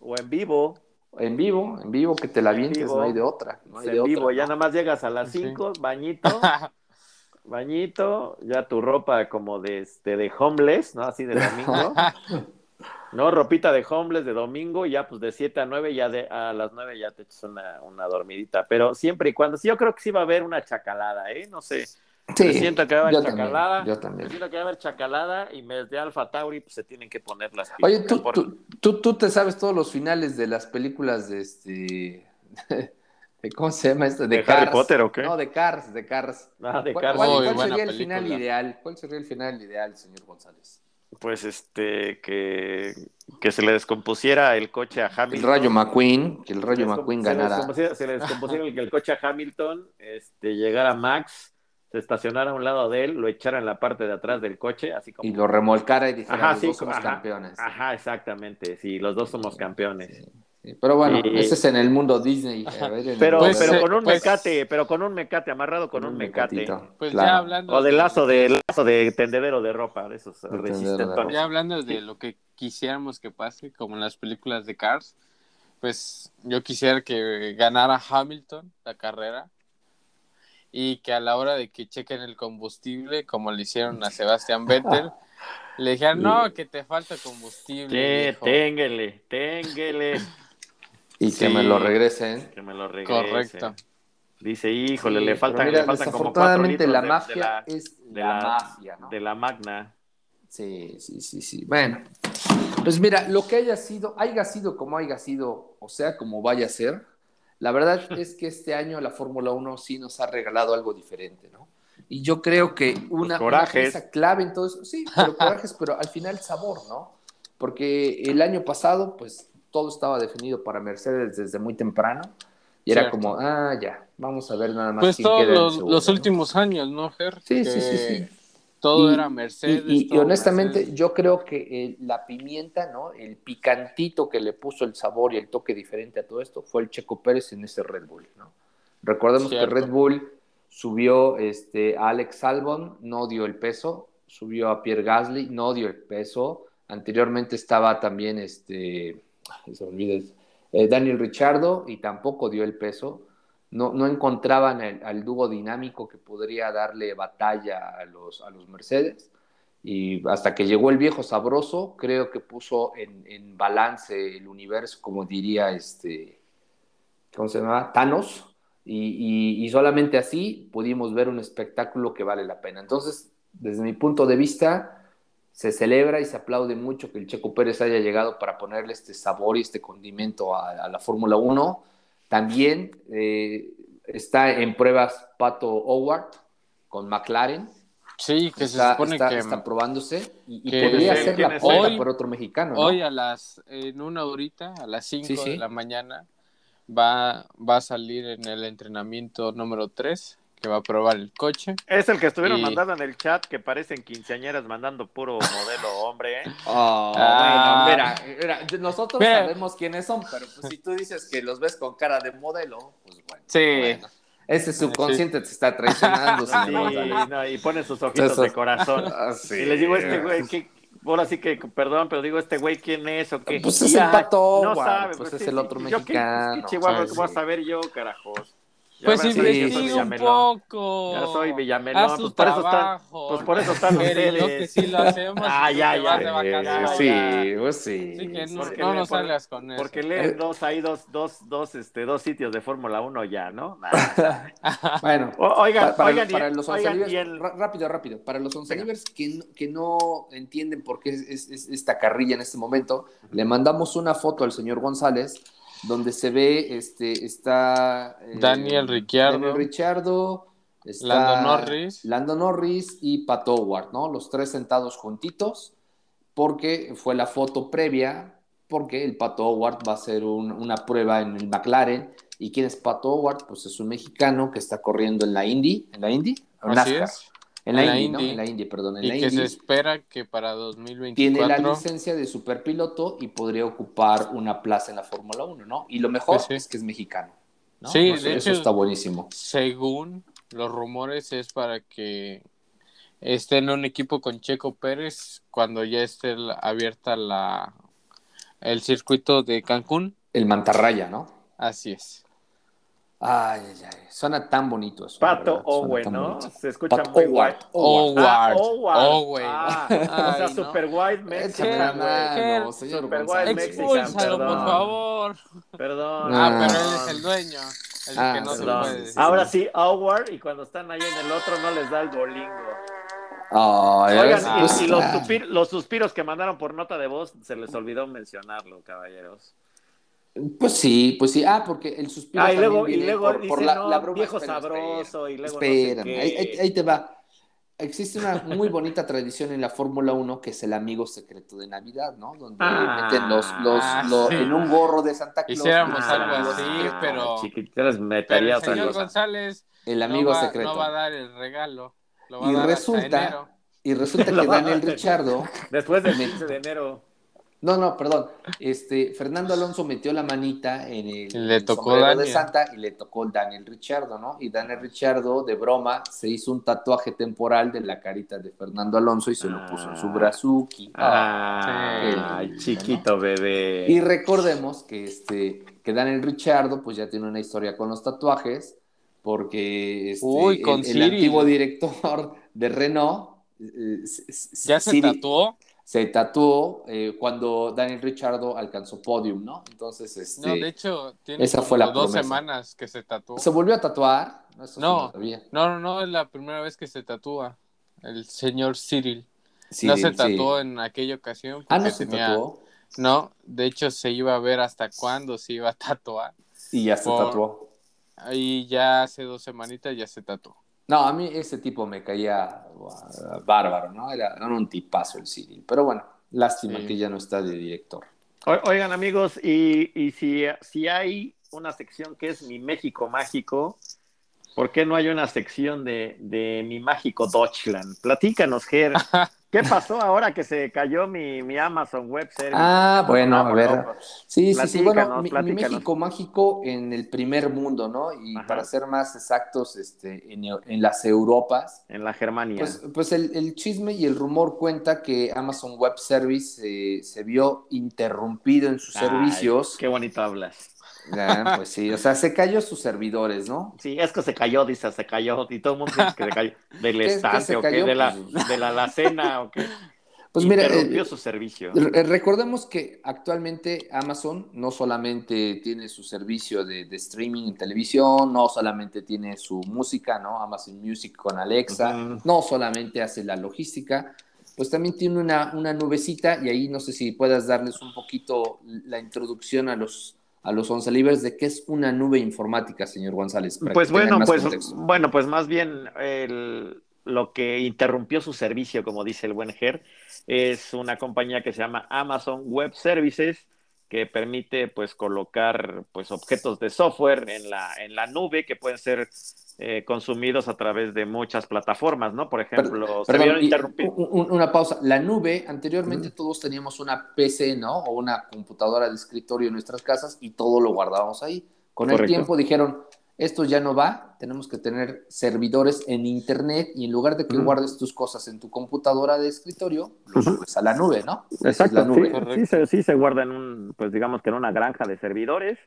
O en vivo. En vivo, en vivo, que te la En vientes, vivo. no hay de otra. No hay de en vivo, otra, ya ¿no? nada más llegas a las Sí. 5, bañito, bañito, ya tu ropa como de, este, de homeless, ¿no? Así de domingo. No, ropita de homeless de domingo, ya pues de 7 a 9, ya de, a las 9 ya te echas una, una dormidita. Pero siempre y cuando, sí, yo creo que sí va a haber una chacalada, ¿eh? No sé. Sí, siento que va a haber yo también, chacalada. yo Yo también. siento que va a haber chacalada y mes de Alfa Tauri pues se tienen que poner las Oye, ¿tú, por- tú, tú, tú te sabes todos los finales de las películas de este... de ¿Cómo se llama esto? ¿De Harry Potter o qué? No, de Cars, de Cars. Ah, de ¿Cuál, Cars. cuál- sería el final ideal? ¿Cuál sería el final ideal, señor González? Pues este, que, que se le descompusiera el coche a Hamilton. El Rayo McQueen, que el Rayo McQueen ganara. Se le descompusiera el, el coche a Hamilton, este, llegara Max, se estacionara a un lado de él, lo echara en la parte de atrás del coche, así como... Y lo remolcara y dijera, Ajá, los sí, dos somos ajá, campeones. Ajá, exactamente, sí, los dos somos campeones. Sí. Pero bueno, Y- ese es en el mundo Disney. a ver, en el Pero, Pues, mundo pero eh, con un pues- mecate, pero con un mecate, amarrado con un mecate. mecatito, Pues claro. ya hablando O de lazo de lazo de tendedero de ropa, de esos ropa. Ya hablando de lo que quisiéramos que pase, como en las películas de Cars, pues yo quisiera que ganara Hamilton la carrera y que a la hora de que chequen el combustible, como le hicieron a Sebastián Vettel, le dijeran, no, que te falta combustible. Sí, viejo". ténguele, Y que Sí. me lo regresen. que me lo regrese. Correcto. Dice, híjole, Sí, le faltan, mira, le faltan como cuatro desafortunadamente litros la de- mafia de la, es de la, la- mafia, ¿no? de la magna. Sí, sí, sí, sí. Bueno, pues mira, lo que haya sido, haya sido como haya sido, o sea, como vaya a ser, la verdad es que este año la Fórmula 1 sí nos ha regalado algo diferente, ¿no? Y yo creo que una, una pieza clave en todo eso, sí, pero corajes, pero al final sabor, ¿no? Porque el año pasado, pues todo estaba definido para Mercedes desde muy temprano. Y era como, ah, ya, vamos a ver nada más. Pues quién todos queda los, segundo, los ¿no? últimos años, ¿no, Ger? Sí, sí, Que sí, sí. Todo Y- era Mercedes. Y, y- y todo honestamente, Mercedes. yo creo que la pimienta, ¿no? El picantito que le puso el sabor y el toque diferente a todo esto fue el Checo Pérez en ese Red Bull, ¿no? Recordemos Cierto. que Red Bull subió este, a Alex Albon, no dio el peso, subió a Pierre Gasly, no dio el peso. Anteriormente estaba también este, se eh, Daniel Richardo y tampoco dio el peso. No, no encontraban el- al dúo dinámico que podría darle batalla a los, a los Mercedes. Y hasta que llegó el viejo sabroso, creo que puso en, balance el universo, como diría este, ¿cómo se llama? Thanos. Y- y solamente así pudimos ver un espectáculo que vale la pena. Entonces, desde mi punto de vista, se celebra y se aplaude mucho que el Checo Pérez haya llegado para ponerle este sabor y este condimento a, a la Fórmula 1. También eh, está en pruebas Pato Howard con McLaren. Sí, que está, se supone está- que está probándose y, podría ¿Quién ser la hoy? por otro mexicano. ¿no? hoy a las, en una horita, a las 5 Sí, sí. de la mañana, va, va a salir en el entrenamiento número 3, que va a probar el coche. Es el que estuvieron Y- mandando en el chat que parecen quinceañeras mandando puro modelo hombre, ¿eh? Oh, Ah. bueno, mira, mira, nosotros Mira. sabemos quiénes son, pero pues si tú dices que los ves con cara de modelo, pues bueno. Sí. bueno. Ese subconsciente te está traicionando, Sí, no, y ponen sus ojitos de corazón. Ah, sí. Y les digo, este güey, ¿qué? Ahora sí que, perdón, pero digo, ¿este güey quién es o qué? Pues es el Pato No Howard, sabe, pues pues, es sí, el otro yo qué- mexicano. qué chihuahua, Sí, ¿cómo vas sí. a saber yo, carajos? Pues que investiga un Villamelón. poco. Ya soy Villamelón, Haz tu pues por eso están- trabajo. Pues por eso están ustedes. que sí lo hacemos. Ah, y tú ya, ya. Sí, pues sí. Así que no, no nos por- salgas con eso. Porque Eh. leen dos, hay dos, dos, dos, este, dos sitios de Fórmula 1 ya, ¿no? Bueno, O- oigan, Pa- para, oigan, y- para los rápido, rápido, para los oncelivers que, no- que no entienden por qué es, es- es esta carrilla en este momento, le mandamos una foto al señor González donde se ve, este, está eh, Daniel Ricciardo. Daniel Ricciardo, está Lando Norris. Lando Norris y Pat Howard, ¿no? Los tres sentados juntitos, porque fue la foto previa, porque el Pat Howard va a hacer un- una prueba en el McLaren. ¿Y quién es Pat Howard? Pues es un mexicano que está corriendo en la Indy. ¿En la Indy? ¿O en Así NASCAR? es. En la, la Indy, ¿no? Indy. En la Indy, perdón. En Y la que Indy. se espera que para Tiene la 2024. licencia de superpiloto y podría ocupar una plaza en la Fórmula 1, ¿no? Y lo mejor Pues sí. es que es mexicano. ¿no? Sí, de eso hecho- está buenísimo. Según los rumores, es para que esté en un equipo con Checo Pérez cuando ya esté abierta la el circuito de Cancún. El mantarraya, ¿no? Así es. Ay, ay, ay. Suena tan bonito eso. Pato Owen, ¿no? bonito. Se escucha Pat muy Howard. Ah. Ah, o sea, no. super white mexican, güey. Super. White Expúlsalo, por perdón. favor. Perdón. Ah, Ah. pero él es el dueño. El Ah, que no se puede. sí, Ahora sí, Howard, y cuando están ahí en el otro no les da el bolingo. Oigan, y, y ah. los suspiros que mandaron por nota de voz, se les olvidó mencionarlo, caballeros. Pues sí, pues sí. Ah, porque el suspiro Ah, y también luego, y viene luego por, dice, por la, no, la broma. viejo Espera, sabroso, y luego espérame, no sé qué. ahí, ahí- ahí te va. Existe una muy bonita tradición en la Fórmula 1 que es el amigo secreto de Navidad, ¿no? Donde Ah, meten los, los, los- sí. en un gorro de Santa Claus. Hiciéramos algo así, pero- Chiquititas Pero el metería señor. González El no amigo va, secreto. no va a dar el regalo. Lo va a Y hasta resulta- enero. Y resulta que Daniel. Richardo. Después del 15 de enero. No, no, perdón. Este, Fernando Alonso metió la manita en el, le tocó sombrero de Daniel. Santa y le tocó el Daniel Richardo, ¿no? Y Daniel Richardo, de broma, se hizo un tatuaje temporal de la carita de Fernando Alonso y se lo puso en su Ah. brazuki. Ah, Sí. chiquito bebé. Y recordemos que, este, que Daniel Richardo, pues ya tiene una historia con los tatuajes, porque este, Uy, con el, antiguo director de Renault, eh, s- ¿Ya se tatuó? Se tatuó eh, cuando Daniel Richardo alcanzó podium, ¿no? Entonces, este, No, de hecho, tiene esa fue la dos promesa. semanas que se tatuó. se volvió a tatuar. Eso No. No, no, no, es la primera vez que se tatúa. El señor Cyril. No se sí. tatuó en aquella ocasión. Ah, no se tenía- tatuó. No, de hecho se iba a ver hasta cuándo se iba a tatuar. Y ya se Por- tatuó. Y ya hace dos semanitas ya se tatuó. No, a mí ese tipo me caía bárbaro, ¿no? Era, era un tipazo el Cyril. Pero bueno, lástima Sí. que ya no está de director. O- Oigan, amigos, y, y si, si hay una sección que es Mi México Mágico, ¿por qué no hay una sección de, de Mi Mágico Deutschland? Platícanos, Ger. ¿Qué pasó ahora que se cayó mi, mi Amazon Web Service? Ah, bueno, a ver. locos. Sí, sí, sí. Bueno, mi. México mágico en el primer mundo, ¿no? Y Ajá. para ser más exactos, este, en, en las Europas, En la Germania. Pues, pues el, el chisme y el rumor cuenta que Amazon Web Service eh, se vio interrumpido en sus Ay, servicios. Qué bonito hablas. Pues sí, o sea, se cayó sus servidores, ¿no? Sí, es que se cayó, dice, se cayó. Y todo el mundo dice que se cayó. Del ¿Qué- estante se o qué, cayó? de la, Pues- de la alacena o qué. Pues mira, eh, su servicio. re- recordemos que actualmente Amazon no solamente tiene su servicio de, de streaming en televisión, no solamente tiene su música, ¿no? Amazon Music con Alexa, no solamente hace la logística, pues también tiene una, una nubecita y ahí no sé si puedas darles un poquito la introducción a los a los once libres de qué es una nube informática, señor González. Pues bueno, pues contexto. bueno, pues más bien el- lo que interrumpió su servicio, como dice el buen Ger, es una compañía que se llama Amazon Web Services, que permite pues colocar pues objetos de software en la, en la nube que pueden ser eh, consumidos a través de muchas plataformas, ¿no? Por ejemplo, una pausa. La nube, anteriormente todos teníamos una PC, ¿no? O una computadora de escritorio en nuestras casas y todo lo guardábamos ahí. Con el tiempo dijeron, esto ya no va, tenemos que tener servidores en Internet y en lugar de que guardes tus cosas en tu computadora de escritorio, lo subes a la nube, ¿no? Exacto, Sí, se, sí se guarda en un, pues digamos que en una granja de servidores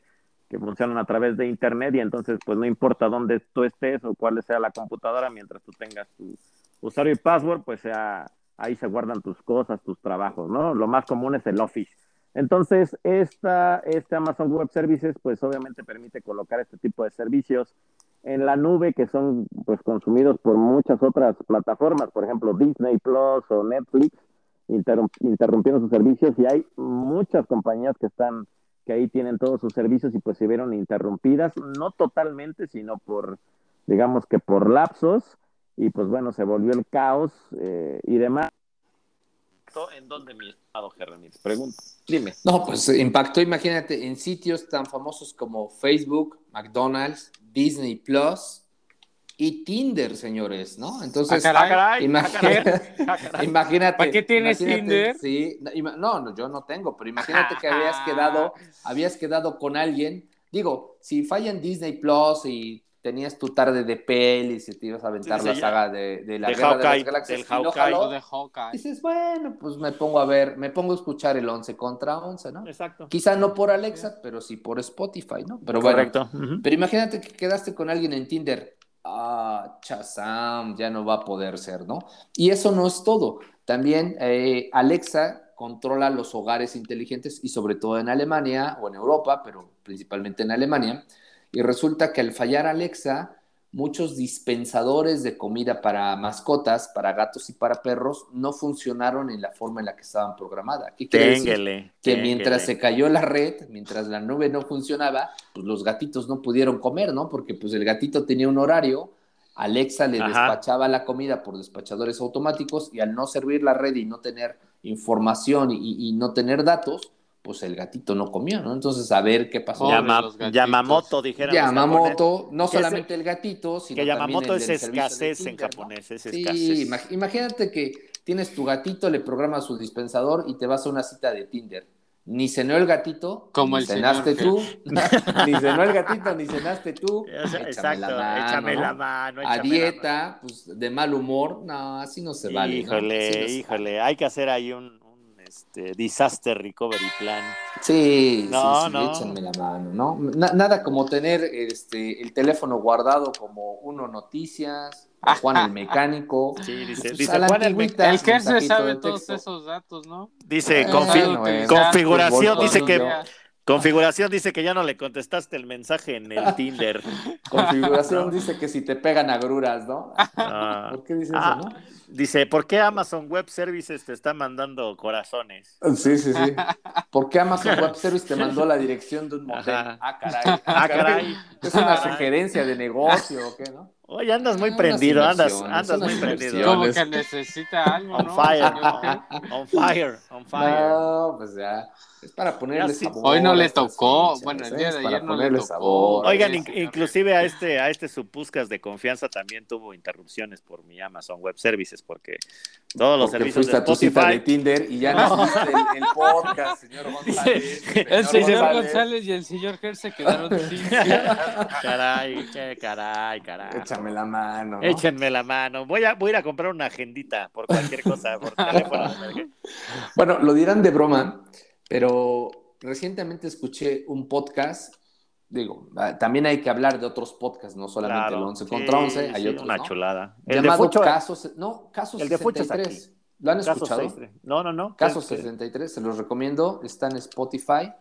que funcionan a través de Internet y entonces pues no importa dónde tú estés o cuál sea la computadora, mientras tú tengas tu usuario y password, pues sea, ahí se guardan tus cosas, tus trabajos, ¿no? Lo más común es el Office. Entonces, esta, este Amazon Web Services, pues obviamente permite colocar este tipo de servicios en la nube que son pues consumidos por muchas otras plataformas, por ejemplo Disney Plus o Netflix, interrumpiendo sus servicios. Y hay muchas compañías que están que ahí tienen todos sus servicios y pues se vieron interrumpidas, no totalmente, sino por, digamos que por lapsos, y pues bueno, se volvió el caos eh, y demás en dónde, mi estado, Gerranitz? Pregunta, dime. No, pues impactó, imagínate, en sitios tan famosos como Facebook, McDonald's, Disney Plus y Tinder, señores, ¿no? Entonces, ah, ah, ah, imagínate. ¿Para qué tienes Tinder? Sí, no, no, yo no tengo, pero imagínate que habías quedado, habías quedado con alguien. Digo, si falla en Disney Plus y tenías tu tarde de pelis y te ibas a aventar la saga de, la Guerra de las Galaxias. de Hawkeye. Dices, bueno, pues me pongo a ver, me pongo a escuchar el 11 contra 11, ¿no? Exacto. Quizá no por Alexa, pero sí por Spotify, ¿no? Pero Correcto. Pero imagínate que quedaste con alguien en Tinder. Ah, Chazam, ya no va a poder ser, ¿no? Y eso no es todo. También eh, Alexa controla los hogares inteligentes y sobre todo en Alemania o en Europa, pero principalmente en Alemania y resulta que al fallar Alexa, muchos dispensadores de comida para mascotas, para gatos y para perros, no funcionaron en la forma en la que estaban programadas. ¿Qué quiere decir? Que mientras se cayó la red, mientras la nube no funcionaba, pues los gatitos no pudieron comer, ¿no? Porque pues el gatito tenía un horario, Alexa le despachaba la comida por despachadores automáticos y al no servir la red y no tener información y no tener datos, pues el gatito no comió, ¿no? Entonces, a ver qué pasó. Yamamoto, dijeron. Yamamoto, no solamente el gatito, sino que Yamamoto es escasez en japonés, es sí, imagínate que tienes tu gatito, le programas su dispensador y te vas a una cita de Tinder. Ni cenó el gatito, Como ni cenaste tú, ni cenó el gatito, ni cenaste tú. Exacto, échame la mano. a dieta, pues de mal humor, no, así no se vale. Híjole, híjole, hay que hacer ahí un, este, disaster recovery plan. Sí, no, sí, no. échenme la mano, ¿no? nada como tener este, el teléfono guardado como uno noticias, Juan el mecánico. Sí, dice, pues, dice Juan el mecánico. El que se sabe todos esos datos, ¿no? Dice, eh, configuración, dice que Configuración dice que ya no le contestaste el mensaje en el Tinder. Configuración dice que si te pegan agruras, ¿no? Ah. ¿Por qué dice eso, ah, no? Dice, ¿por qué Amazon Web Services te está mandando corazones? Sí, sí, sí. ¿Por qué Amazon Web Services te mandó la dirección de un motel? Ah, caray. Ah, caray. Es una sugerencia de negocio, ¿o qué, no? Oye, andas muy prendido, andas, andas muy prendido. Como que necesita algo, on Fire, on fire, on fire. No, pues ya. Es para ponerle sabor. Hoy no le tocó. Bueno, el día de ayer no le tocó. Sabor, Oigan, inclusive a este, a este Supuscas de confianza también tuvo interrupciones por mi Amazon Web Services, porque todos los porque servicios fuiste de Spotify... a tu cita de Tinder y ya no el, el, podcast, señor González. el señor González y el señor Ger se quedaron sin. caray, qué caray, caray. Échame la mano. ¿no? Échenme la mano. Voy a, voy a ir a comprar una agendita por cualquier cosa, por teléfono. bueno, lo dirán de broma pero recientemente escuché un podcast, digo, ah, también hay que hablar de otros podcasts, no solamente el 11 contra 11, hay otros, una chulada. El llamado de Casos, no, Casos el de 63. ¿Lo han escuchado? No, no, no. Casos 63, se los recomiendo, está en Spotify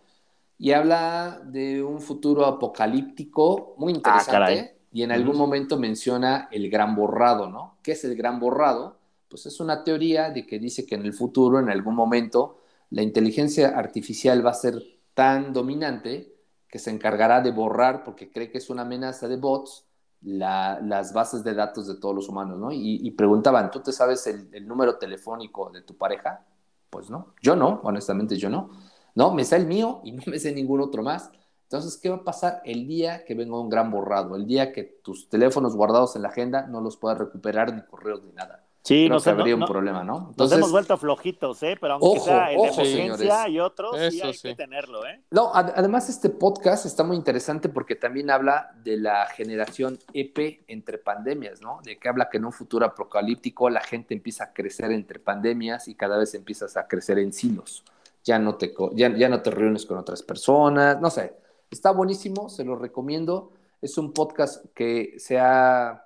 y habla de un futuro apocalíptico muy ah, interesante y en algún momento menciona el gran borrado, ¿no? ¿Qué es el gran borrado? Pues es una teoría de que dice que en el futuro, en algún momento, la inteligencia artificial va a ser tan dominante que se encargará de borrar, porque cree que es una amenaza de bots, las bases de datos de todos los humanos, ¿no? Y, preguntaban, ¿tú te sabes el, número telefónico de tu pareja? Pues no, yo no, honestamente yo no. ¿no? Me sé el mío y no me sé ningún otro más. Entonces, ¿qué va a pasar el día que venga un gran borrado? El día que tus teléfonos guardados en la agenda no los puedas recuperar ni correos ni nada. Sí, Creo nos, que habría no- un problema, ¿no? nos hemos vuelto flojitos, ¿eh? Pero aunque Ojo, sea el de ojo, emergencia y otros, sí hay sí. que tenerlo, ¿eh? No, ad- además este podcast está muy interesante porque también habla de la generación EP entre pandemias, ¿no? De que habla que en un futuro apocalíptico la gente empieza a crecer entre pandemias y cada vez empiezas a crecer en silos. Ya no te, co- ya, ya no te reúnes con otras personas, no sé. Está buenísimo, se lo recomiendo. Es un podcast que se ha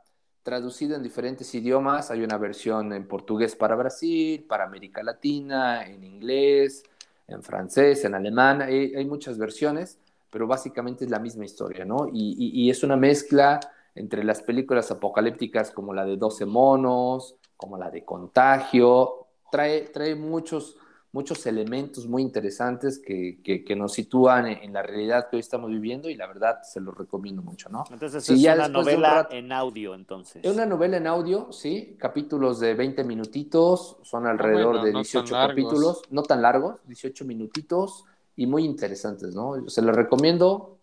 traducido en diferentes idiomas. Hay una versión en portugués para Brasil, para América Latina, en inglés, en francés, en alemán, hay, hay muchas versiones, pero básicamente es la misma historia, ¿no? Y, y- y es una mezcla entre las películas apocalípticas como la de 12 monos, como la de Contagio, trae, trae muchos, muchos elementos muy interesantes que, que- que nos sitúan en, en la realidad que hoy estamos viviendo y la verdad se los recomiendo mucho, ¿no? Entonces Sí, es ya una un novela rato- en audio, entonces. Es una novela en audio, sí, capítulos de 20 minutitos, son alrededor bueno, de no tan 18 largos. capítulos, no tan largos, 18 minutitos y muy interesantes, ¿no? Se los recomiendo,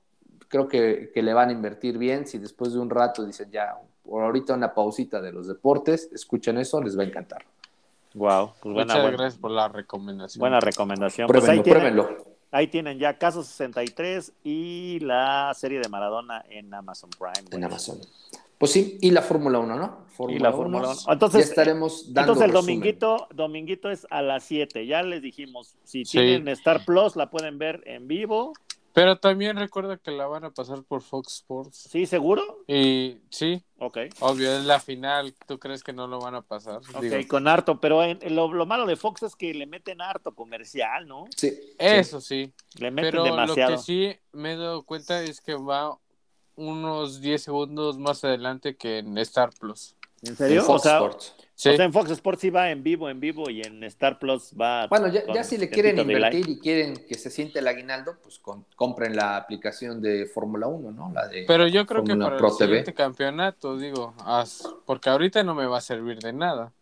creo que, que le van a invertir bien, si después de un rato dicen ya, por ahorita una pausita de los deportes, escuchen eso, les va a encantar. Wow, pues buena, Muchas buena, gracias por la recomendación. buena recomendación. Pues Pruébenlo, ahí, tienen, pruébenlo. ahí tienen ya Caso 63 y la serie de Maradona en Amazon Prime. En Amazon. Pues sí, y la Fórmula 1, ¿no? Y la Fórmula 1. ya Entonces, estaremos dando Entonces el resumen. dominguito, dominguito es a las 7. Ya les dijimos, si Sí. tienen Star Plus la pueden ver en vivo. Pero también recuerda que la van a pasar por Fox Sports. ¿Sí, seguro? Y sí, Ok. obvio, es la final. ¿Tú crees que no lo van a pasar? Ok, Digo, con harto, pero en- en lo, lo malo de Fox es que le meten harto comercial, ¿no? Sí, eso sí. Le meten Pero demasiado. lo que sí me he dado cuenta es que va unos 10 segundos más adelante que en Star Plus. ¿En En serio? Fox o, sea, Sports. Sí, o sea, en Fox Sports sí va en vivo, en vivo, y en Star Plus va. Bueno, ya, si le quieren invertir y quieren que se siente el aguinaldo, pues con- compren la aplicación de Fórmula 1, ¿no? La de pero yo creo que para Pro el TV. siguiente campeonato, digo, porque ahorita no me va a servir de nada.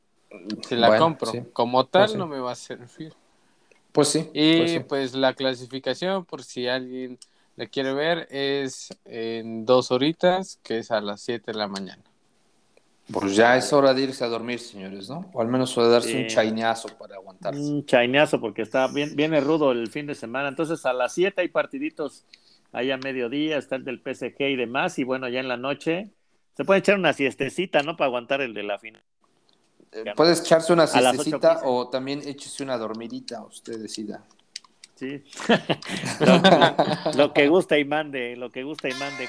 Si la Bueno, compro, sí. como tal Pues sí. no me va a servir. Pues sí. Y pues sí. pues la clasificación, por si alguien la quiere ver, es en dos horitas, que es a las 7 de la mañana. Pues ya es hora de irse a dormir, señores, ¿no? O al menos de darse Sí. un chaineazo para aguantarse. Un chaineazo porque está bien, viene rudo el fin de semana. Entonces a las 7 hay partiditos ahí a mediodía, está el del PSG y demás. Y bueno, ya en la noche se puede echar una siestecita, ¿no? Para aguantar el de la final. Eh, Puedes echarse una siestecita 8:15. o también échese una dormidita, usted decida. Sí. lo, lo que gusta y mande, lo que gusta y mande.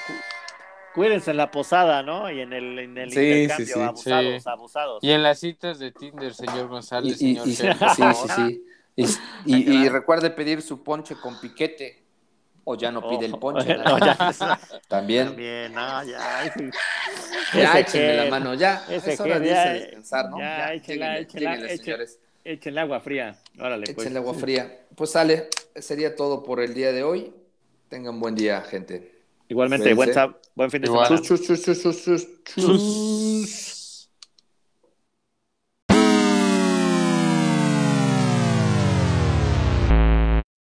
Cu- Cuídense en la posada, ¿no? Y en el, en el Sí, intercambio, sí, sí. abusados, Sí. abusados. Y en las citas de Tinder, señor González, y- señor y- sí, sí, sí. Y, y- y recuerde pedir su ponche con piquete. O ya no pide el Ojo. ponche. Ya, También. También, no, ya. Ya échenme la mano, ya. ese es hora gel, de ya, irse a descansar, ¿no? ya, échenla, lléguenle, échenla, echen- señores. Échenle agua fría. Órale, pues. Échenle agua fría. Pues sale, sería todo por el día de hoy. Tengan buen día, gente. Igualmente, buen, buen fin de semana. Chus, chus, chus, chus, chus, chus.